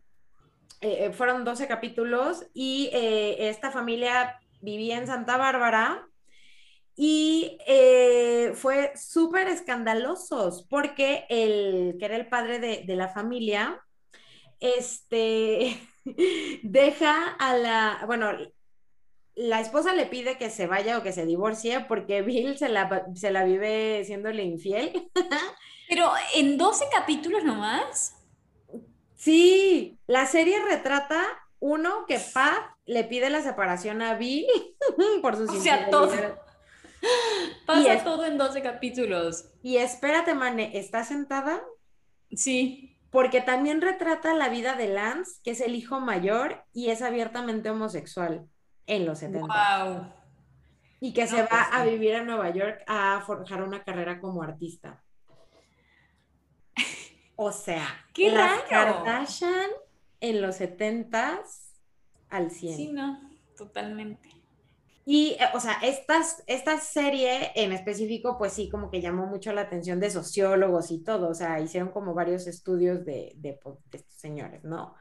[SPEAKER 2] eh, eh, fueron 12 capítulos y eh, esta familia vivía en Santa Bárbara y fue súper escandalosos porque el que era el padre de, de la familia, este, deja a la, bueno, la esposa le pide que se vaya o que se divorcie porque Bill se la, se la vive siéndole infiel.
[SPEAKER 1] Pero en 12 capítulos nomás.
[SPEAKER 2] Sí, la serie retrata uno que Pat le pide la separación a Bill por sus
[SPEAKER 1] O sea, todo. Pasa todo en 12 capítulos.
[SPEAKER 2] Y espérate, Mane, ¿está sentada?
[SPEAKER 1] Sí.
[SPEAKER 2] Porque también retrata la vida de Lance, que es el hijo mayor y es abiertamente homosexual en los 70.
[SPEAKER 1] Wow.
[SPEAKER 2] Y que se va pues a vivir a Nueva York a forjar una carrera como artista. O sea,
[SPEAKER 1] ¿Qué
[SPEAKER 2] las Kardashian en los 70 al 100.
[SPEAKER 1] Sí, no, totalmente.
[SPEAKER 2] Y, eh, o sea, estas, esta serie en específico, pues sí, como que llamó mucho la atención de sociólogos y todo, o sea, hicieron como varios estudios de, de, estos señores, ¿no?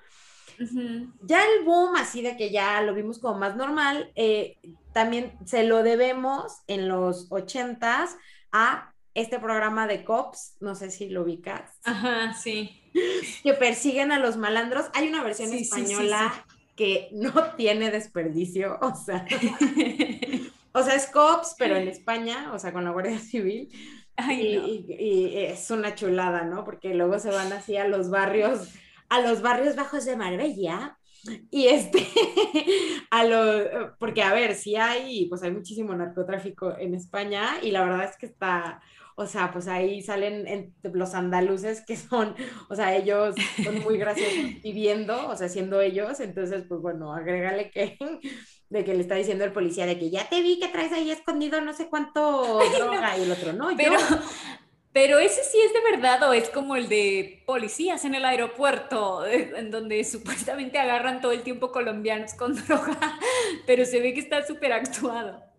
[SPEAKER 2] Ya el boom, así de que ya lo vimos como más normal, eh, también se lo debemos en los ochentas a este programa de cops, no sé si lo ubicas.
[SPEAKER 1] Ajá, sí.
[SPEAKER 2] Que persiguen a los malandros. Hay una versión española que no tiene desperdicio, o sea. o sea, es cops, pero en España, o sea, con la Guardia Civil. y, es una chulada, ¿no? Porque luego se van así a los barrios, a los barrios bajos de Marbella. Y este, a lo, porque a ver, si hay, pues hay muchísimo narcotráfico en España y la verdad es que está, o sea, pues ahí salen los andaluces que son, o sea, ellos son muy graciosos viviendo, o sea, siendo ellos, entonces, pues bueno, agrégale que, de que le está diciendo el policía de que ya te vi que traes ahí escondido no sé cuánto droga y el otro, no,
[SPEAKER 1] pero, Pero ese sí es de verdad o es como el de policías en el aeropuerto, en donde supuestamente agarran todo el tiempo colombianos con droga, pero se ve que está súper actuado.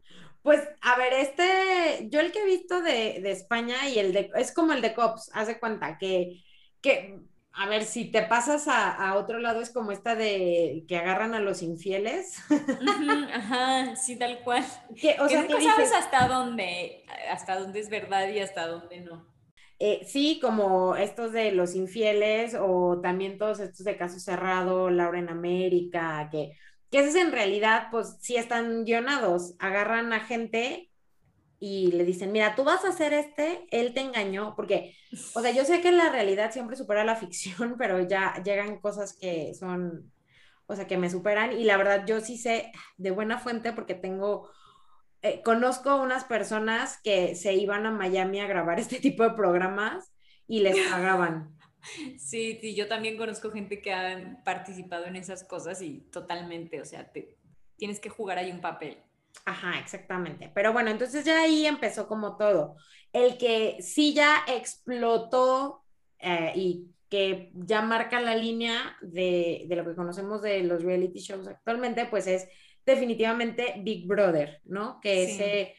[SPEAKER 2] Pues, a ver, este, yo el que he visto de, España y el de, es como el de Cops, hace cuenta que, que a ver, si te pasas a, otro lado es como esta de que agarran a los infieles.
[SPEAKER 1] ajá, sí, tal cual. Que, o sea, nunca sabes hasta dónde, hasta dónde es verdad y hasta dónde no.
[SPEAKER 2] Eh, sí, como estos de los infieles o también todos estos de caso cerrado, Laura en América, que que esos en realidad, pues sí están guionados, agarran a gente y le dicen, mira, tú vas a hacer este, él te engañó, porque, o sea, yo sé que la realidad siempre supera la ficción, pero ya llegan cosas que son, o sea, que me superan y la verdad yo sí sé de buena fuente porque tengo, eh, conozco unas personas que se iban a Miami a grabar este tipo de programas y les pagaban.
[SPEAKER 1] Sí, sí, yo también conozco gente que ha participado en esas cosas y totalmente, o sea, te, tienes que jugar ahí un papel.
[SPEAKER 2] Ajá, exactamente. Pero bueno, entonces ya ahí empezó como todo. El que sí ya explotó eh, y que ya marca la línea de, de, lo que conocemos de los reality shows actualmente, pues es definitivamente Big Brother, ¿no? Que ese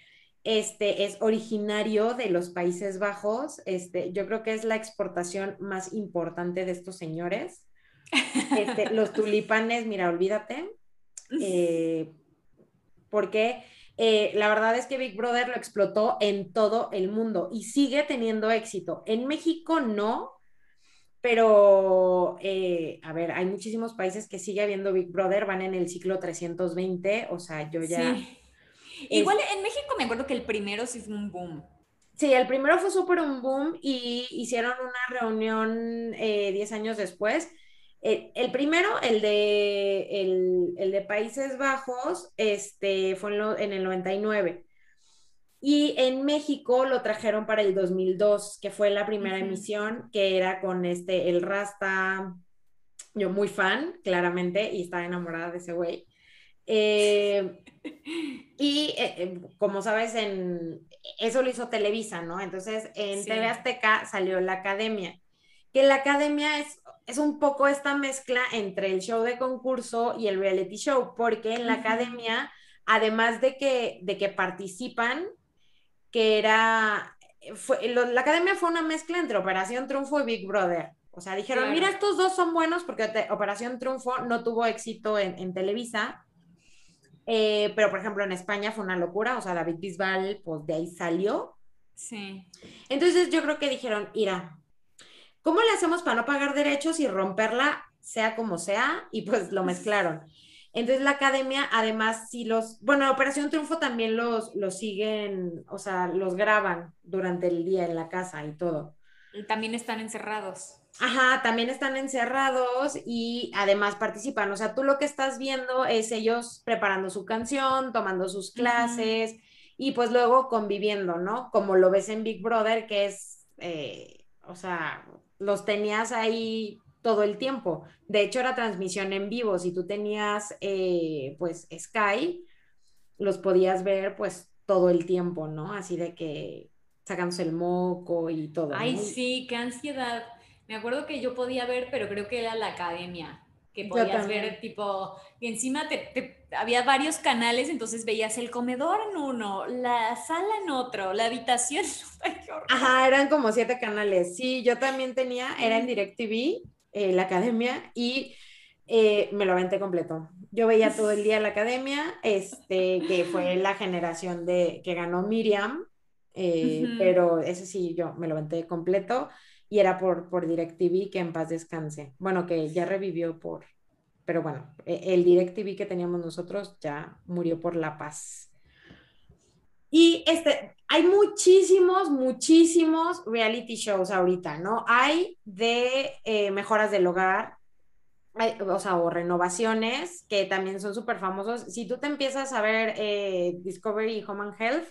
[SPEAKER 2] este, es originario de los Países Bajos. Este, yo creo que es la exportación más importante de estos señores. Este, los tulipanes, mira, olvídate. Eh, porque eh, la verdad es que Big Brother lo explotó en todo el mundo y sigue teniendo éxito. En México no, pero eh, a ver, hay muchísimos países que sigue habiendo Big Brother, van en el ciclo 320, o sea, yo ya...
[SPEAKER 1] Igual en México me acuerdo que el primero sí fue un boom.
[SPEAKER 2] Sí, el primero fue súper un boom y hicieron una reunión 10 eh, años después. El, primero, el de, el, de Países Bajos, este, fue en, en, el 99. Y en México lo trajeron para el 2002, que fue la primera emisión, que era con este, el Rasta, yo muy fan, claramente, y estaba enamorada de ese güey. Eh, y eh, como sabes, en, eso lo hizo Televisa, ¿no? Entonces, en TV Azteca salió la Academia, que la Academia es, es un poco esta mezcla entre el show de concurso y el reality show, porque en la Academia, además de que, de que participan, que era, fue, la Academia fue una mezcla entre Operación Triunfo y Big Brother. O sea, dijeron, mira, estos dos son buenos porque Operación Triunfo no tuvo éxito en, en Televisa eh, pero, por ejemplo, en España fue una locura, o sea, David Bisbal, pues de ahí salió.
[SPEAKER 1] Sí.
[SPEAKER 2] Entonces yo creo que dijeron, mira, ¿cómo le hacemos para no pagar derechos y romperla, sea como sea? Y pues lo mezclaron. Entonces la academia, además, si los, bueno, Operación Triunfo también los, los siguen, o sea, los graban durante el día en la casa y todo.
[SPEAKER 1] Y también están encerrados.
[SPEAKER 2] Ajá, también están encerrados y además participan. O sea, tú lo que estás viendo es ellos preparando su canción, tomando sus clases y pues luego conviviendo, ¿no? Como lo ves en Big Brother, que es, eh, o sea, los tenías ahí todo el tiempo. De hecho, era transmisión en vivo. Si tú tenías, eh, pues, Sky, los podías ver, pues, todo el tiempo, ¿no? Así de que sacándose el moco y todo.
[SPEAKER 1] Ay, sí, qué ansiedad. Me acuerdo que yo podía ver, pero creo que era la academia, que podías ver tipo, y encima te, había varios canales, entonces veías el comedor en uno, la sala en otro, la habitación.
[SPEAKER 2] Ajá, eran como siete canales. Sí, yo también tenía, era en DirecTV, eh, la academia, y eh, me lo aventé completo. Yo veía todo el día la academia, este, que fue la generación de que ganó Miriam, eh, pero ese sí, yo me lo aventé completo y era por, por DirecTV, que en paz descanse. Bueno, que ya revivió por, pero bueno, e, el DirecTV que teníamos nosotros ya murió por la paz. Y este, hay muchísimos, muchísimos reality shows ahorita, ¿no? Hay de eh, mejoras del hogar, o sea, o renovaciones, que también son súper famosos. Si tú te empiezas a ver eh, Discovery Home and Health,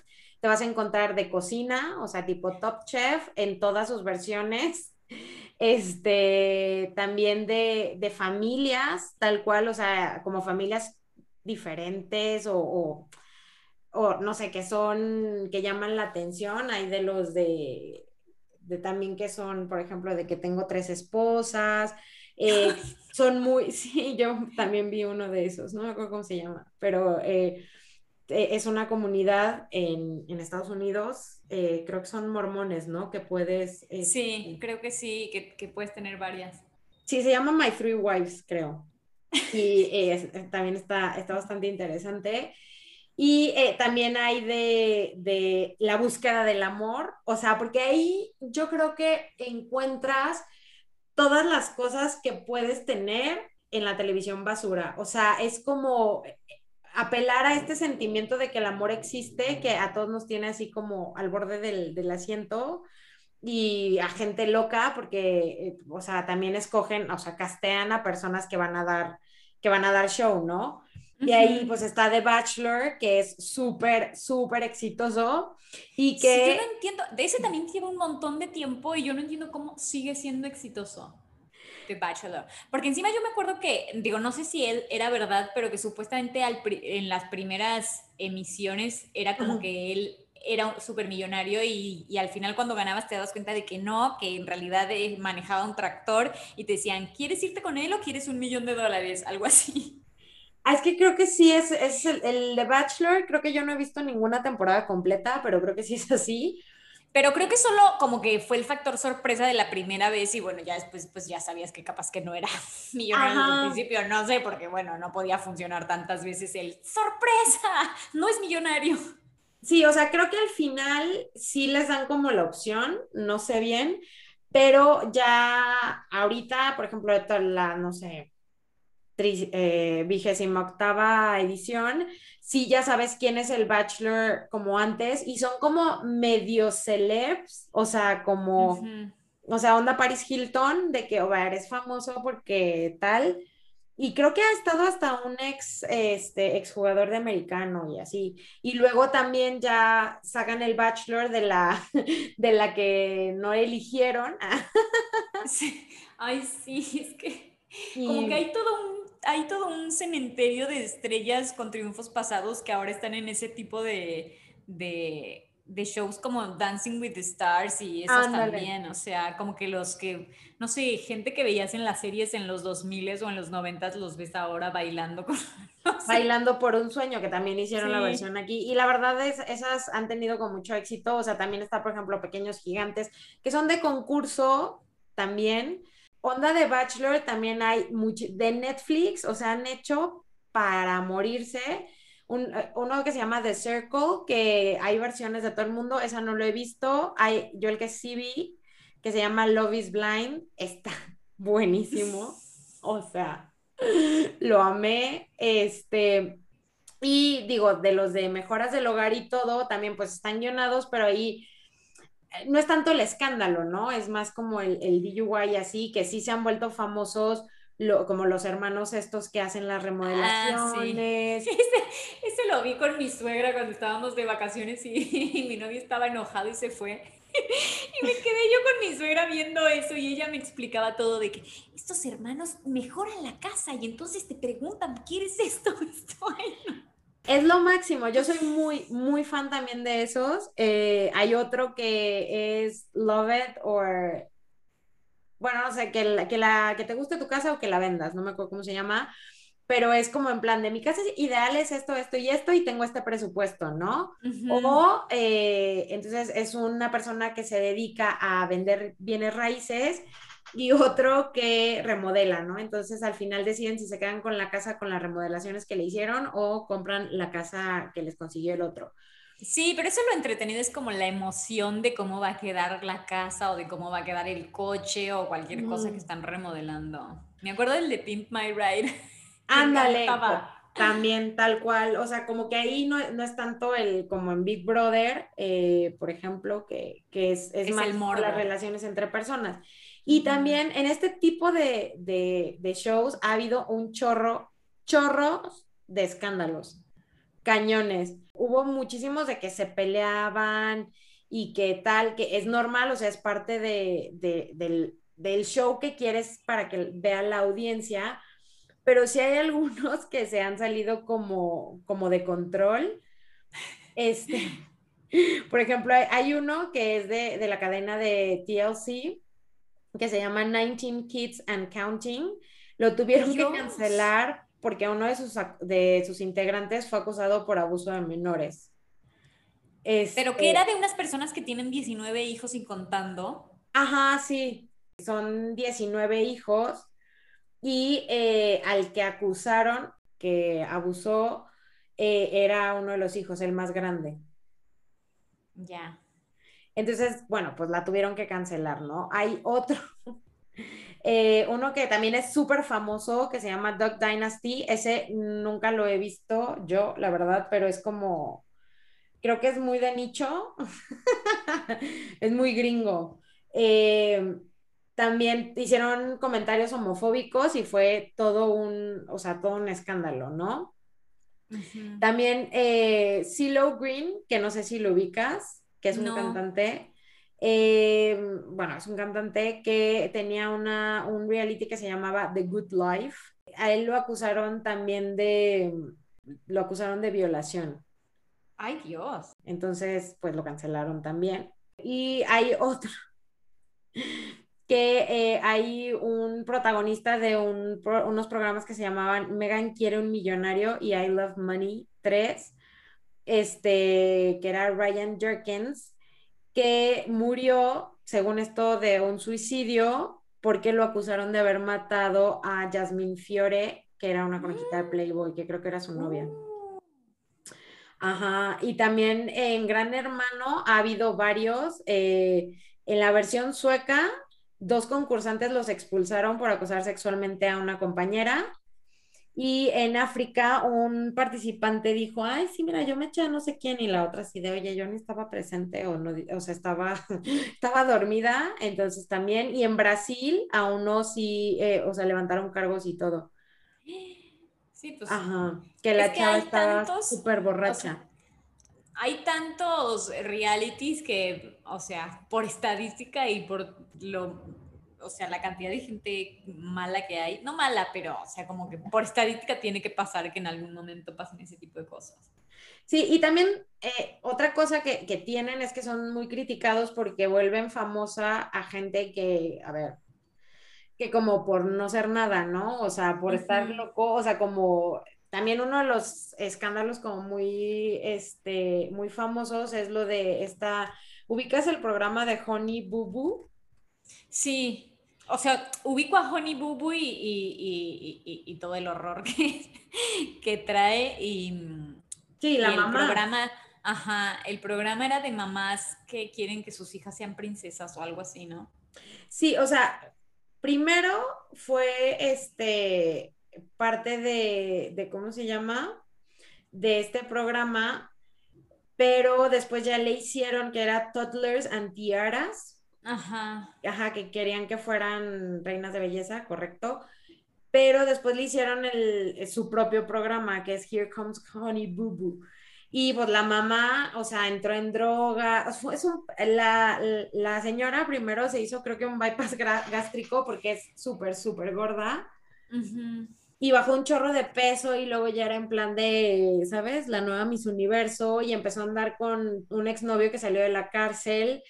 [SPEAKER 2] te vas a encontrar de cocina, o sea, tipo Top Chef en todas sus versiones. Este, también de, de familias, tal cual, o sea, como familias diferentes o, o, no sé, que son, que llaman la atención. Hay de los de, de también que son, por ejemplo, de que tengo tres esposas. Eh, son muy, sí, yo también vi uno de esos, no me acuerdo cómo se llama, pero eh, es una comunidad en, Estados Unidos, eh, creo que son mormones, ¿no? Que puedes...
[SPEAKER 1] Este, sí, creo que sí, que, puedes tener varias.
[SPEAKER 2] Sí, se llama My Three Wives, creo. Y eh, también está, está bastante interesante. Y también hay de, de, la búsqueda del amor, o sea, porque ahí yo creo que encuentras todas las cosas que puedes tener en la televisión basura. O sea, es como apelar a este sentimiento de que el amor existe, que a todos nos tiene así como al borde del, asiento y a gente loca, porque, eh, o sea, también escogen, o sea, castean a personas que van a dar, que van a dar show, ¿no? Y ahí pues está The Bachelor, que es súper, súper exitoso y que...
[SPEAKER 1] yo no entiendo, de ese también lleva un montón de tiempo y yo no entiendo cómo sigue siendo exitoso. The Bachelor. Porque encima yo me acuerdo que, digo, no sé si él era verdad, pero que supuestamente en las primeras emisiones era como que él era súper millonario y, y, al final cuando ganabas te das cuenta de que no, que en realidad eh, manejaba un tractor y te decían, ¿quieres irte con él o quieres un millón de dólares? Algo así.
[SPEAKER 2] Ah, es que creo que sí, es, es el, el The Bachelor, creo que yo no he visto ninguna temporada completa, pero creo que sí es así.
[SPEAKER 1] Pero creo que solo como que fue el factor sorpresa de la primera vez y bueno, ya después pues ya sabías que capaz que no era millonario desde el principio, no sé, porque bueno, no podía funcionar tantas veces el sorpresa, no es millonario.
[SPEAKER 2] Sí, o sea, creo que al final sí les dan como la opción, no sé bien, pero ya ahorita, por ejemplo, la, no sé, eh, vigésima octava edición, sí ya sabes quién es el Bachelor como antes y son como medio celebs, o sea, como, o sea, onda Paris Hilton, de que, o eres famoso porque tal. Y creo que ha estado hasta un ex, este, exjugador de americano y así. Y luego también ya sacan el Bachelor de la, de la que no eligieron.
[SPEAKER 1] Ay, sí, es que como que hay todo un hay todo un cementerio de estrellas con triunfos pasados que ahora están en ese tipo de, de, shows como Dancing with the Stars y esos también, o sea, como que los que, no sé, gente que veías en las series en los 2000 o en los 90 los ves ahora bailando con...
[SPEAKER 2] Bailando por un sueño, que también hicieron la versión aquí. Y la verdad es, esas han tenido con mucho éxito, o sea, también está, por ejemplo, Pequeños Gigantes, que son de concurso también Onda de Bachelor también hay de Netflix, o sea, han hecho para morirse. Un, uno que se llama The Circle, que hay versiones de todo el mundo, esa no lo he visto. Hay, yo el que sí vi, que se llama Love is Blind, está buenísimo. O sea, lo amé. Este, y digo, de los de mejoras del hogar y todo, también pues están guionados, pero ahí no es tanto el escándalo, ¿no? Es más como el, el DUI así, que sí se han vuelto famosos como los hermanos estos que hacen las remodelaciones.
[SPEAKER 1] Ah, ese, lo vi con mi suegra cuando estábamos de vacaciones y, mi novio estaba enojado y se fue. Y me quedé yo con mi suegra viendo eso y ella me explicaba todo de que estos hermanos mejoran la casa y entonces te preguntan, ¿quieres esto? esto?
[SPEAKER 2] Es lo máximo, yo soy muy, muy fan también de esos. Eh, hay otro que es Love It or, bueno, no sé, que, la, que, la, que te guste tu casa o que la vendas, no me acuerdo cómo se llama, pero es como en plan de mi casa es ideal es esto, esto y esto y tengo este presupuesto, ¿no? O eh, entonces es una persona que se dedica a vender bienes raíces y otro que remodela, ¿no? Entonces al final deciden si se quedan con la casa con las remodelaciones que le hicieron o compran la casa que les consiguió el otro.
[SPEAKER 1] Sí, pero eso lo entretenido es como la emoción de cómo va a quedar la casa o de cómo va a quedar el coche o cualquier cosa que están remodelando. Me acuerdo del de Pimp My Ride.
[SPEAKER 2] Ándale, también tal cual, o sea, como que ahí no, es tanto el como en Big Brother, eh, por ejemplo, que, es, es, más las relaciones entre personas. Y también en este tipo de, de, shows ha habido un chorro, chorros de escándalos, cañones. Hubo muchísimos de que se peleaban y que tal, que es normal, o sea, es parte de, del, del, show que quieres para que vea la audiencia, pero sí hay algunos que se han salido como, como de control. Este, por ejemplo, hay, hay uno que es de, de la cadena de TLC, que se llama 19 Kids and Counting. Lo tuvieron que cancelar porque uno de sus, de sus integrantes fue acusado por abuso de menores.
[SPEAKER 1] Pero que era de unas personas que tienen 19 hijos y contando.
[SPEAKER 2] Ajá, sí. Son 19 hijos y eh, al que acusaron que abusó eh, era uno de los hijos, el más grande.
[SPEAKER 1] Ya.
[SPEAKER 2] Entonces, bueno, pues la tuvieron que cancelar, ¿no? Hay otro, eh, uno que también es súper famoso, que se llama Duck Dynasty. Ese nunca lo he visto yo, la verdad, pero es como, creo que es muy de nicho, es muy gringo. Eh, también hicieron comentarios homofóbicos y fue todo un, o sea, todo un escándalo, ¿no? También eh, CeeLo Green, que no sé si lo ubicas, que es un cantante. Eh, bueno, es un cantante que tenía una, un reality que se llamaba The Good Life. A él lo acusaron también de, lo acusaron de violación.
[SPEAKER 1] Ay, Dios.
[SPEAKER 2] Entonces, pues lo cancelaron también. Y hay otro, que eh, hay un protagonista de unos programas que se llamaban Megan quiere un millonario y I Love Money 3, este, que era Ryan Jerkins, que murió, según esto, de un suicidio porque lo acusaron de haber matado a Jasmine Fiore, que era una conejita de Playboy, que creo que era su novia. Ajá, y también en Gran Hermano ha habido varios. Eh, en la versión sueca, dos concursantes los expulsaron por acosar sexualmente a una compañera. Y en África un participante dijo, ay, sí, mira, yo me eché a no sé quién y la otra así de, oye, yo ni estaba presente o no, o sea, estaba, estaba dormida, entonces también. Y en Brasil a uno sí, eh, o sea, levantaron cargos y todo.
[SPEAKER 1] Sí, pues.
[SPEAKER 2] Ajá, que la chava estaba súper borracha.
[SPEAKER 1] hay tantos realities que, o sea, por estadística y por lo o sea, la cantidad de gente mala que hay, no mala, pero, o sea, como que por estadística tiene que pasar que en algún momento pasen ese tipo de cosas.
[SPEAKER 2] Sí, y también eh, otra cosa que, que, tienen es que son muy criticados porque vuelven famosa a gente que, a ver, que como por no ser nada, ¿no? O sea, por estar loco, o sea, como también uno de los escándalos como muy, este, muy famosos es lo de esta, ¿ubicas el programa de Honey Boo Boo?
[SPEAKER 1] Sí, o sea, ubico a Honey Boo Boo y, todo el horror que, que trae. Y,
[SPEAKER 2] sí, la
[SPEAKER 1] el
[SPEAKER 2] mamá.
[SPEAKER 1] Programa, ajá, el programa era de mamás que quieren que sus hijas sean princesas o algo así, ¿no?
[SPEAKER 2] Sí, o sea, primero fue este parte de, de ¿cómo se llama? De este programa, pero después ya le hicieron que era Toddlers and Tiaras
[SPEAKER 1] Ajá.
[SPEAKER 2] Ajá, que querían que fueran reinas de belleza, correcto. Pero después le hicieron el, su propio programa, que es Here Comes Honey Boo Boo. Y pues la mamá, o sea, entró en droga. Es un, la, la, señora primero se hizo, creo que un bypass gástrico porque es súper, súper gorda. Y bajó un chorro de peso y luego ya era en plan de, ¿sabes? La nueva Miss Universo y empezó a andar con un exnovio que salió de la cárcel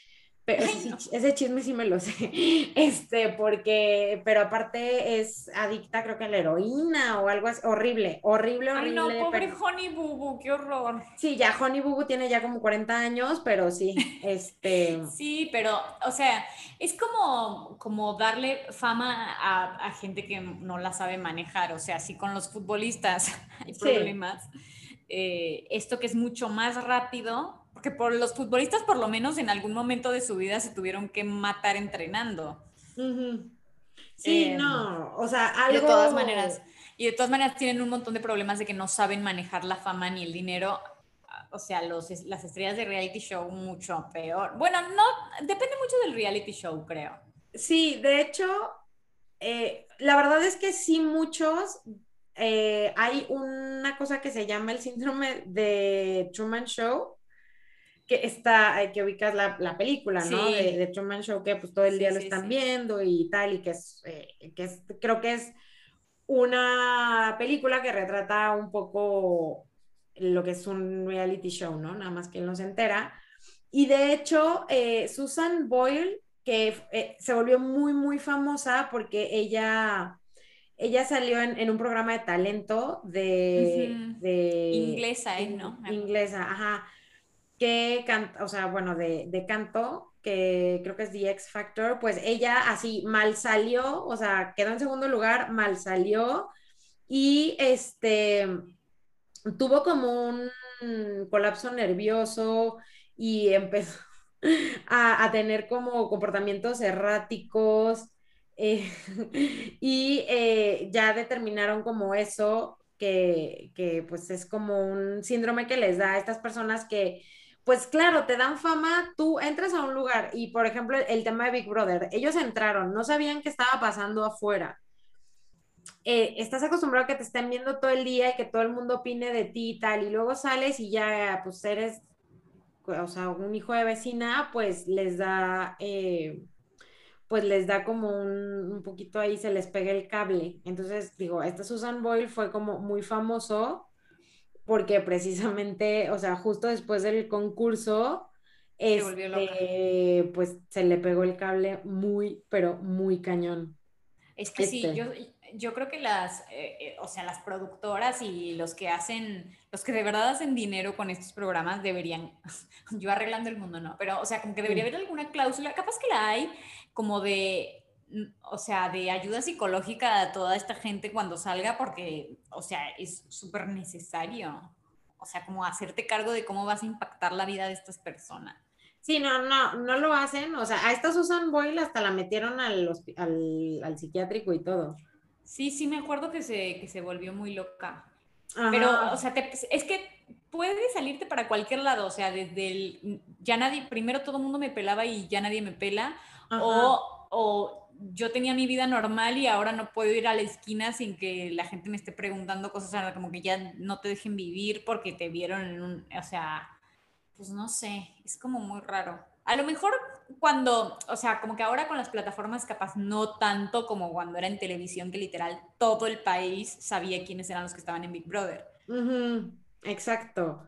[SPEAKER 2] pero ese, chisme sí me lo sé. Este, porque, pero aparte es adicta, creo que a la heroína o algo así. Horrible, horrible, horrible.
[SPEAKER 1] Ay, no, pobre Honey Bubu, qué horror.
[SPEAKER 2] Sí, ya Honey Bubu tiene ya como 40 años, pero sí, este.
[SPEAKER 1] sí, pero, o sea, es como, como darle fama a, gente que no la sabe manejar. O sea, si con los futbolistas hay problemas. Eh, esto que es mucho más rápido, porque por los futbolistas por lo menos en algún momento de su vida se tuvieron que matar entrenando.
[SPEAKER 2] Sí, em, no, o sea, algo...
[SPEAKER 1] De todas maneras, y de todas maneras tienen un montón de problemas de que no saben manejar la fama ni el dinero. O sea, los, las estrellas de reality show mucho peor. Bueno, no, depende mucho del reality show, creo.
[SPEAKER 2] Sí, de hecho, eh, la verdad es que sí muchos eh, hay una cosa que se llama el síndrome de Truman Show, que está, que ubicas la, la película, ¿no? De, Truman Show, que pues todo el día lo están viendo y tal, y que es, eh, que es, creo que es una película que retrata un poco lo que es un reality show, ¿no? Nada más que él no se entera. Y de hecho, eh, Susan Boyle, que eh, se volvió muy, muy famosa porque ella, ella salió en, en un programa de talento de... de
[SPEAKER 1] inglesa, ¿eh? ¿no?
[SPEAKER 2] Inglesa, ajá que canta, o sea, bueno, de, de, canto, que creo que es The X Factor, pues ella así mal salió, o sea, quedó en segundo lugar, mal salió y este tuvo como un colapso nervioso y empezó a, a tener como comportamientos erráticos eh, y eh, ya determinaron como eso, que, que pues es como un síndrome que les da a estas personas que pues claro, te dan fama, tú entras a un lugar y, por ejemplo, el, tema de Big Brother, ellos entraron, no sabían qué estaba pasando afuera. Eh, estás acostumbrado a que te estén viendo todo el día y que todo el mundo opine de ti y tal, y luego sales y ya, pues eres, o sea, un hijo de vecina, pues les da, eh, pues les da como un, poquito ahí, se les pega el cable. Entonces, digo, esta Susan Boyle fue como muy famoso porque precisamente, o sea, justo después del concurso, este, pues se le pegó el cable muy, pero muy cañón.
[SPEAKER 1] Es que sí, este. yo, yo creo que las, eh, eh, o sea, las productoras y los que hacen, los que de verdad hacen dinero con estos programas deberían, yo arreglando el mundo, no, pero, o sea, como que debería haber alguna cláusula, capaz que la hay, como de o sea, de ayuda psicológica a toda esta gente cuando salga, porque, o sea, es súper necesario. O sea, como hacerte cargo de cómo vas a impactar la vida de estas personas.
[SPEAKER 2] Sí, no, no, no lo hacen. O sea, a esta Susan Boyle hasta la metieron al, al, al psiquiátrico y todo.
[SPEAKER 1] Sí, sí, me acuerdo que se, que se volvió muy loca. Pero, o sea, es que puede salirte para cualquier lado, o sea, desde el, ya nadie, primero todo el mundo me pelaba y ya nadie me pela, o, o, yo tenía mi vida normal y ahora no puedo ir a la esquina sin que la gente me esté preguntando cosas, como que ya no te dejen vivir porque te vieron en un, o sea, pues no sé, es como muy raro. A lo mejor cuando, o sea, como que ahora con las plataformas capaz no tanto como cuando era en televisión que literal todo el país sabía quiénes eran los que estaban en Big Brother.
[SPEAKER 2] Exacto.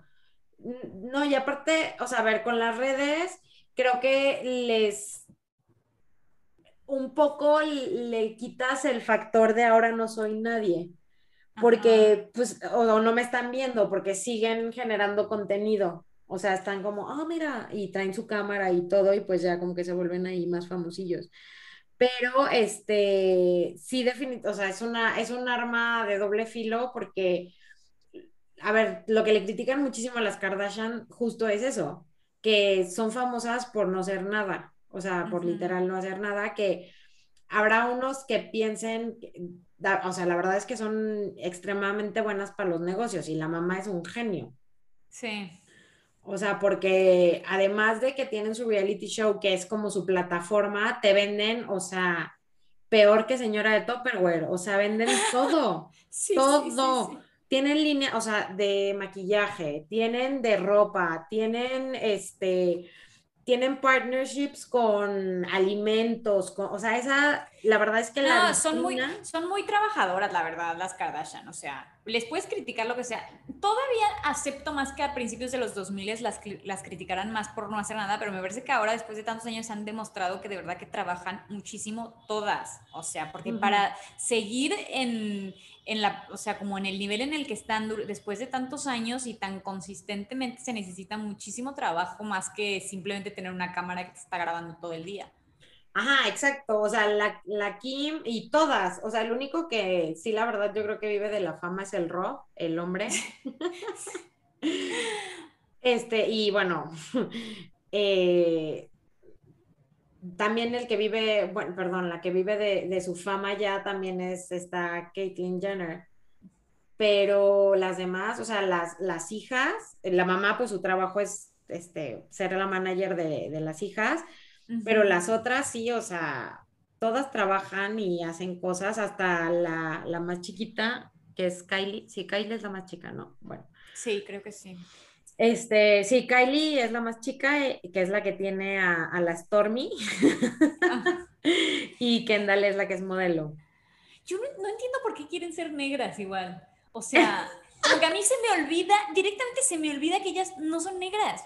[SPEAKER 2] No, y aparte, o sea, a ver, con las redes creo que les un poco le quitas el factor de ahora no soy nadie, porque pues o no me están viendo, porque siguen generando contenido. O sea, están como, oh, mira, y traen su cámara y todo, y pues ya como que se vuelven ahí más famosillos. Pero, este, sí, definitivamente, o sea, es una, es un arma de doble filo porque, a ver, lo que le critican muchísimo a las Kardashian justo es eso, que son famosas por no ser nada, o sea, por literal no hacer nada, que habrá unos que piensen, o sea, la verdad es que son extremadamente buenas para los negocios y la mamá es un genio.
[SPEAKER 1] Sí.
[SPEAKER 2] O sea, porque además de que tienen su reality show, que es como su plataforma, te venden, o sea, peor que señora de Topperware, o sea, venden todo, todo. tienen línea, o sea, de maquillaje, tienen de ropa, tienen este, tienen partnerships con alimentos, o sea, esa, la verdad es que la...
[SPEAKER 1] son, muy, son muy trabajadoras, la verdad, las Kardashian, o sea, les puedes criticar lo que sea. Todavía acepto más que a principios de los 2000 las, las criticaran más por no hacer nada, pero me parece que ahora, después de tantos años, han demostrado que de verdad que trabajan muchísimo todas, o sea, porque para seguir en en la, o sea, como en el nivel en el que están después de tantos años y tan consistentemente se necesita muchísimo trabajo más que simplemente tener una cámara que te está grabando todo el día.
[SPEAKER 2] Ajá, exacto. O sea, la, la, Kim y todas. O sea, el único que sí, la verdad, yo creo que vive de la fama es el Rob, el hombre. este, y bueno, eh, también el que vive, bueno, perdón, la que vive de, su fama ya también es esta Caitlyn Jenner. Pero las demás, o sea, las, las hijas, la mamá, pues su trabajo es este, ser la manager de, las hijas, pero las otras sí, o sea, todas trabajan y hacen cosas, hasta la, la más chiquita, que es Kylie. Sí, Kylie es la más chica, ¿no? Bueno.
[SPEAKER 1] Sí, creo que sí.
[SPEAKER 2] Este, sí, Kylie es la más chica, eh, que es la que tiene a, la Stormy. y Kendall es la que es modelo.
[SPEAKER 1] Yo no, entiendo por qué quieren ser negras igual. O sea, porque a mí se me olvida, directamente se me olvida que ellas no son negras.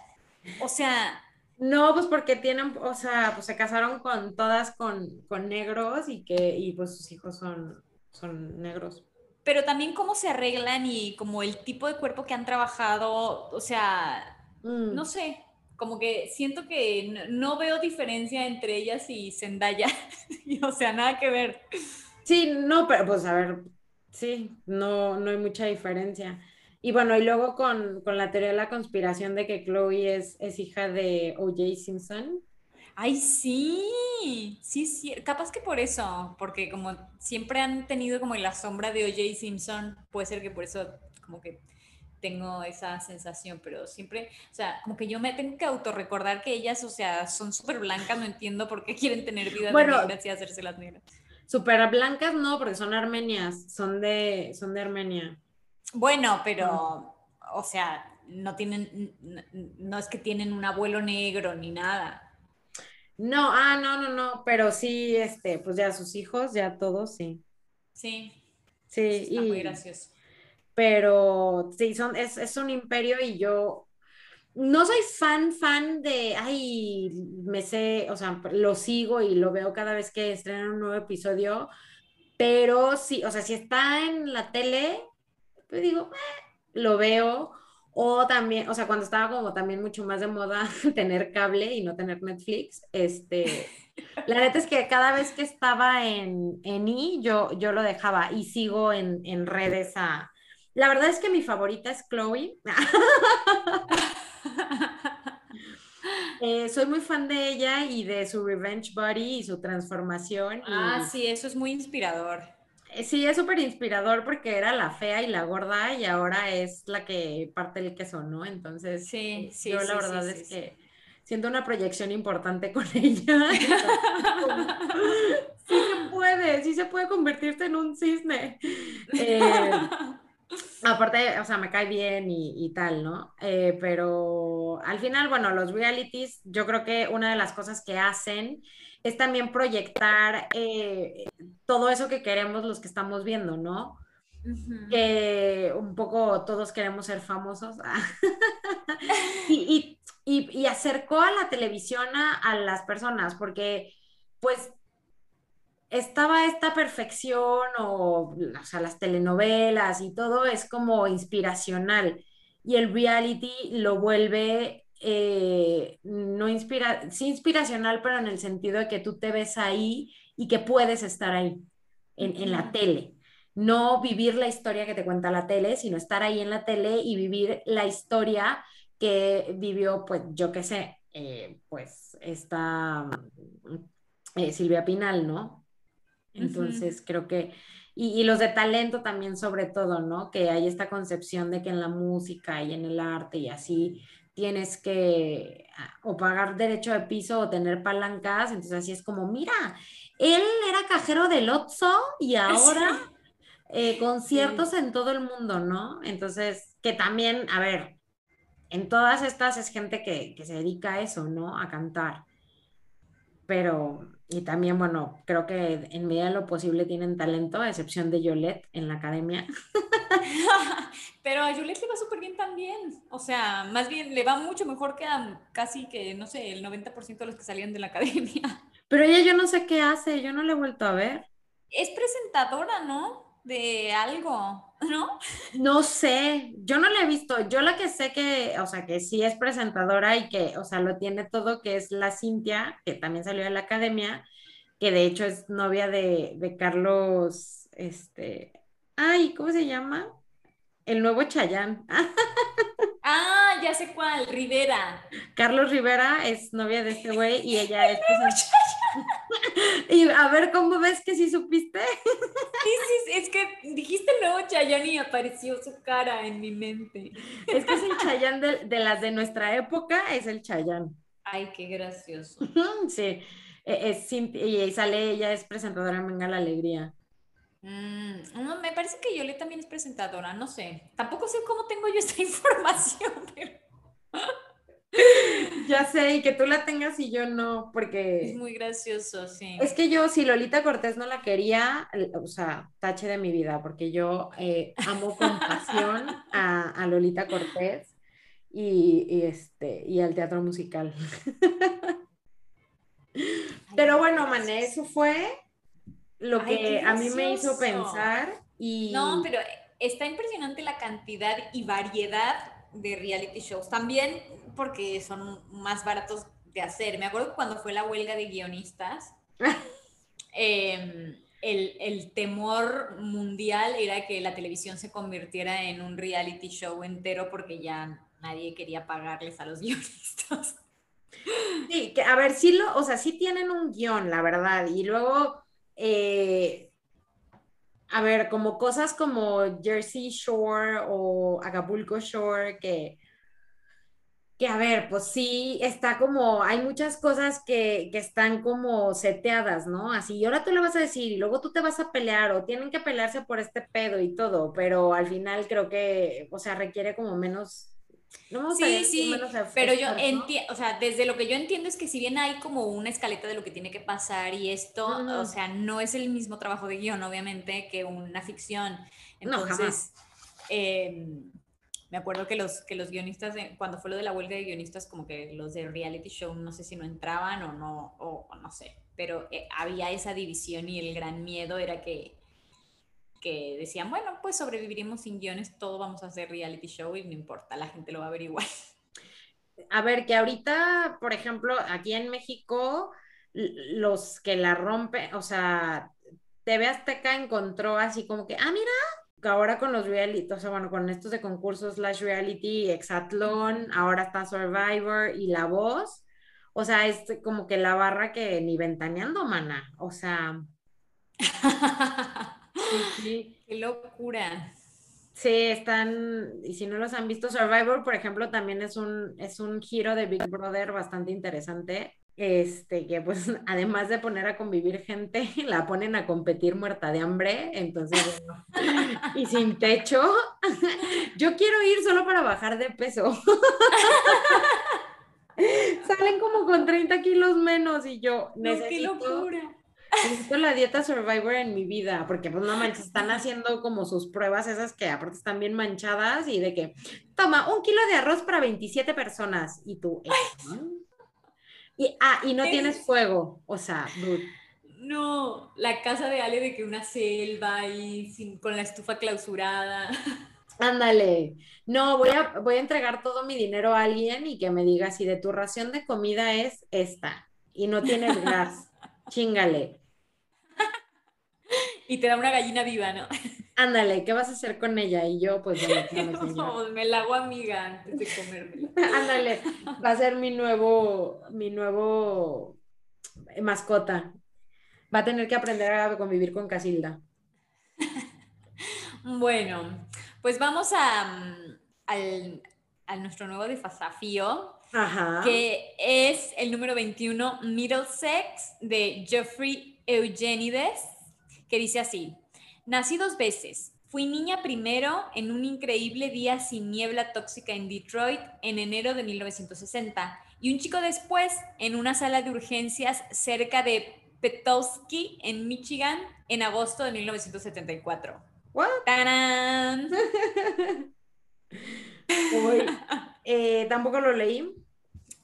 [SPEAKER 1] O sea.
[SPEAKER 2] No, pues porque tienen, o sea, pues se casaron con todas con, con negros y que, y pues sus hijos son, son negros
[SPEAKER 1] pero también cómo se arreglan y como el tipo de cuerpo que han trabajado, o sea, mm. no sé, como que siento que no, veo diferencia entre ellas y Zendaya, o sea, nada que ver.
[SPEAKER 2] Sí, no, pero pues a ver, sí, no, no hay mucha diferencia. Y bueno, y luego con, con la teoría de la conspiración de que Chloe es, es hija de O.J. Simpson.
[SPEAKER 1] Ay, sí, sí, sí, capaz que por eso, porque como siempre han tenido como la sombra de OJ Simpson, puede ser que por eso como que tengo esa sensación, pero siempre, o sea, como que yo me tengo que autorrecordar que ellas, o sea, son súper blancas, no entiendo por qué quieren tener vida bueno, de negras y hacerse las negras.
[SPEAKER 2] Súper blancas no, porque son armenias, son de, son de Armenia.
[SPEAKER 1] Bueno, pero, o sea, no tienen, no es que tienen un abuelo negro ni nada.
[SPEAKER 2] No, ah, no, no, no, pero sí, este, pues ya sus hijos, ya todos,
[SPEAKER 1] sí. Sí.
[SPEAKER 2] Sí,
[SPEAKER 1] Está muy gracioso.
[SPEAKER 2] Pero sí, son, es, es un imperio y yo no soy fan, fan de, ay, me sé, o sea, lo sigo y lo veo cada vez que estrenan un nuevo episodio, pero sí, o sea, si está en la tele, pues digo, eh, lo veo, o también, o sea, cuando estaba como también mucho más de moda tener cable y no tener Netflix, este, la neta es que cada vez que estaba en, en I, yo, yo lo dejaba y sigo en, en redes a... La verdad es que mi favorita es Chloe. Eh, soy muy fan de ella y de su Revenge Body y su transformación.
[SPEAKER 1] Ah, sí, eso es muy inspirador.
[SPEAKER 2] Eh, sí, es súper inspirador porque era la fea y la gorda y ahora es la que parte el queso, ¿no? Entonces,
[SPEAKER 1] sí, sí,
[SPEAKER 2] yo la verdad es que siento una proyección importante con ella. sí se puede, sí se puede convertirse en un cisne. Eh, aparte, o sea, me cae bien y, tal, ¿no? Eh, pero al final, bueno, los realities, yo creo que una de las cosas que hacen es también proyectar eh, todo eso que queremos los que estamos viendo, ¿no? Que un poco todos queremos ser famosos. y, y, acercó a la televisión a, las personas, porque pues estaba esta perfección o, o sea, las telenovelas y todo es como inspiracional y el reality lo vuelve eh, no inspira, sí inspiracional, pero en el sentido de que tú te ves ahí y que puedes estar ahí, en, en, la tele. No vivir la historia que te cuenta la tele, sino estar ahí en la tele y vivir la historia que vivió, pues yo qué sé, eh, pues esta eh, Silvia Pinal, ¿no? Entonces creo que, y, y, los de talento también sobre todo, ¿no? Que hay esta concepción de que en la música y en el arte y así tienes que ah, o pagar derecho de piso o tener palancas, entonces así es como, mira, él era cajero del Otso y ahora eh, conciertos en todo el mundo, ¿no? Entonces, que también, a ver, en todas estas es gente que, se dedica a eso, ¿no? A cantar. Pero, y también, bueno, creo que en medida de lo posible tienen talento, a excepción de Yolette en la academia.
[SPEAKER 1] Pero a Yolette le va súper bien también. O sea, más bien le va mucho mejor que a casi que, no sé, el 90% de los que salían de la academia.
[SPEAKER 2] Pero ella yo no sé qué hace, yo no le he vuelto a ver.
[SPEAKER 1] Es presentadora, ¿no? de algo, ¿no?
[SPEAKER 2] No sé, yo no la he visto. Yo la que sé que, o sea, que sí es presentadora y que, o sea, lo tiene todo, que es la Cintia, que también salió de la academia, que de hecho es novia de, de Carlos, este, ay, ¿cómo se llama? El nuevo Chayán.
[SPEAKER 1] Ah, ya sé cuál, Rivera.
[SPEAKER 2] Carlos Rivera es novia de este güey y ella es y a ver, ¿cómo ves que sí supiste?
[SPEAKER 1] sí, sí, es que dijiste luego Chayanne y apareció su cara en mi mente.
[SPEAKER 2] Es que es el Chayán de, las de nuestra época, es el Chayán.
[SPEAKER 1] Ay, qué gracioso.
[SPEAKER 2] sí, e, es, y sale, ella es presentadora en Venga la Alegría.
[SPEAKER 1] Mm, no, me parece que Yole también es presentadora, no sé. Tampoco sé cómo tengo yo esta información, pero...
[SPEAKER 2] ya sé, y que tú la tengas y yo no, porque...
[SPEAKER 1] Es muy gracioso, sí.
[SPEAKER 2] Es que yo, si Lolita Cortés no la quería, o sea, tache de mi vida, porque yo eh, amo con pasión a, Lolita Cortés y, este, y al teatro musical. Pero bueno, Mané, eso fue lo que a mí me hizo pensar y...
[SPEAKER 1] No, pero está impresionante la cantidad y variedad de reality shows. También porque son más baratos de hacer. Me acuerdo que cuando fue la huelga de guionistas, em, el, temor mundial era que la televisión se convirtiera en un reality show entero porque ya nadie quería pagarles a los guionistas.
[SPEAKER 2] Sí, que a ver, sí lo, o sea, sí tienen un guion, la verdad, y luego, eh, a ver, como cosas como Jersey Shore o Acapulco Shore, que que a ver, pues sí, está como, hay muchas cosas que, que, están como seteadas, ¿no? Así, y ahora tú le vas a decir, y luego tú te vas a pelear, o tienen que pelearse por este pedo y todo, pero al final creo que, o sea, requiere como menos...
[SPEAKER 1] No sí, sí, pero yo entiendo, o sea, desde lo que yo entiendo es que si bien hay como una escaleta de lo que tiene que pasar y esto, o sea, no es el mismo trabajo de guion, obviamente, que una ficción. Entonces, no, me acuerdo que los, que los guionistas, cuando fue lo de la huelga de guionistas, como que los de reality show no sé si no entraban o no, o, no sé, pero eh, había esa división y el gran miedo era que, que decían, bueno, pues sobreviviremos sin guiones, todo vamos a hacer reality show y no importa, la gente lo va a ver igual.
[SPEAKER 2] A ver, que ahorita, por ejemplo, aquí en México, los que la rompen, o sea, TV Azteca encontró así como que, ah, mira, ahora con los reality, o sea, bueno, con estos de concursos slash reality, Exatlón, ahora está Survivor y La Voz, o sea, es como que la barra que ni ventaneando, mana, o sea...
[SPEAKER 1] Sí, Qué locura.
[SPEAKER 2] Sí, están, y si no los han visto, Survivor, por ejemplo, también es un, es un giro de Big Brother bastante interesante. Este, que pues además de poner a convivir gente, la ponen a competir muerta de hambre, entonces, bueno, y sin techo. Yo quiero ir solo para bajar de peso. Salen como con 30 kilos menos y yo
[SPEAKER 1] necesito, qué locura.
[SPEAKER 2] Necesito la dieta Survivor en mi vida, porque pues no manches, están haciendo como sus pruebas esas que aparte están bien manchadas y de que, toma, un kilo de arroz para 27 personas y tú, y, ah, y no tienes fuego, o sea,
[SPEAKER 1] No, la casa de Ale de que una selva y sin, con la estufa clausurada.
[SPEAKER 2] Ándale. No, voy a, voy a entregar todo mi dinero a alguien y que me diga si de tu ración de comida es esta y no tienes gas. Chingale.
[SPEAKER 1] Y te da una gallina viva, ¿no?
[SPEAKER 2] Ándale, ¿qué vas a hacer con ella? Y yo, pues,
[SPEAKER 1] no, me la hago amiga antes de comérmela.
[SPEAKER 2] Ándale, va a ser mi nuevo, mi nuevo mascota. Va a tener que aprender a convivir con Casilda.
[SPEAKER 1] Bueno, pues vamos a, mm, al, a nuestro nuevo desafío, que es el número 21, Middlesex, de Geoffrey Eugenides, que dice así, nací dos veces. Fui niña primero en un increíble día sin niebla tóxica en Detroit en enero de 1960 y un chico después en una sala de urgencias cerca de Petoskey en Michigan en agosto de 1974.
[SPEAKER 2] ¿What? Eh, tampoco lo leí.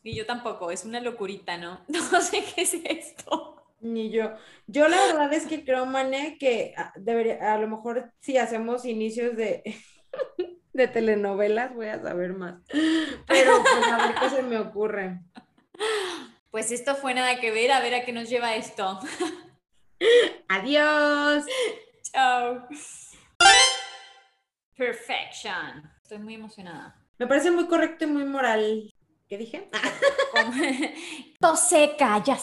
[SPEAKER 1] Ni yo tampoco, es una locurita, ¿no? No sé qué es esto.
[SPEAKER 2] Ni yo. Yo la verdad es que creo, Mané, que ah, debería, a lo mejor si hacemos inicios de, de telenovelas voy a saber más. Pero pues a ver qué se me ocurre.
[SPEAKER 1] Pues esto fue nada que ver, a ver a qué nos lleva esto.
[SPEAKER 2] Adiós.
[SPEAKER 1] Chao. Perfection. Estoy muy emocionada.
[SPEAKER 2] Me parece muy correcto y muy moral. ¿Qué dije?
[SPEAKER 1] Toseca, ya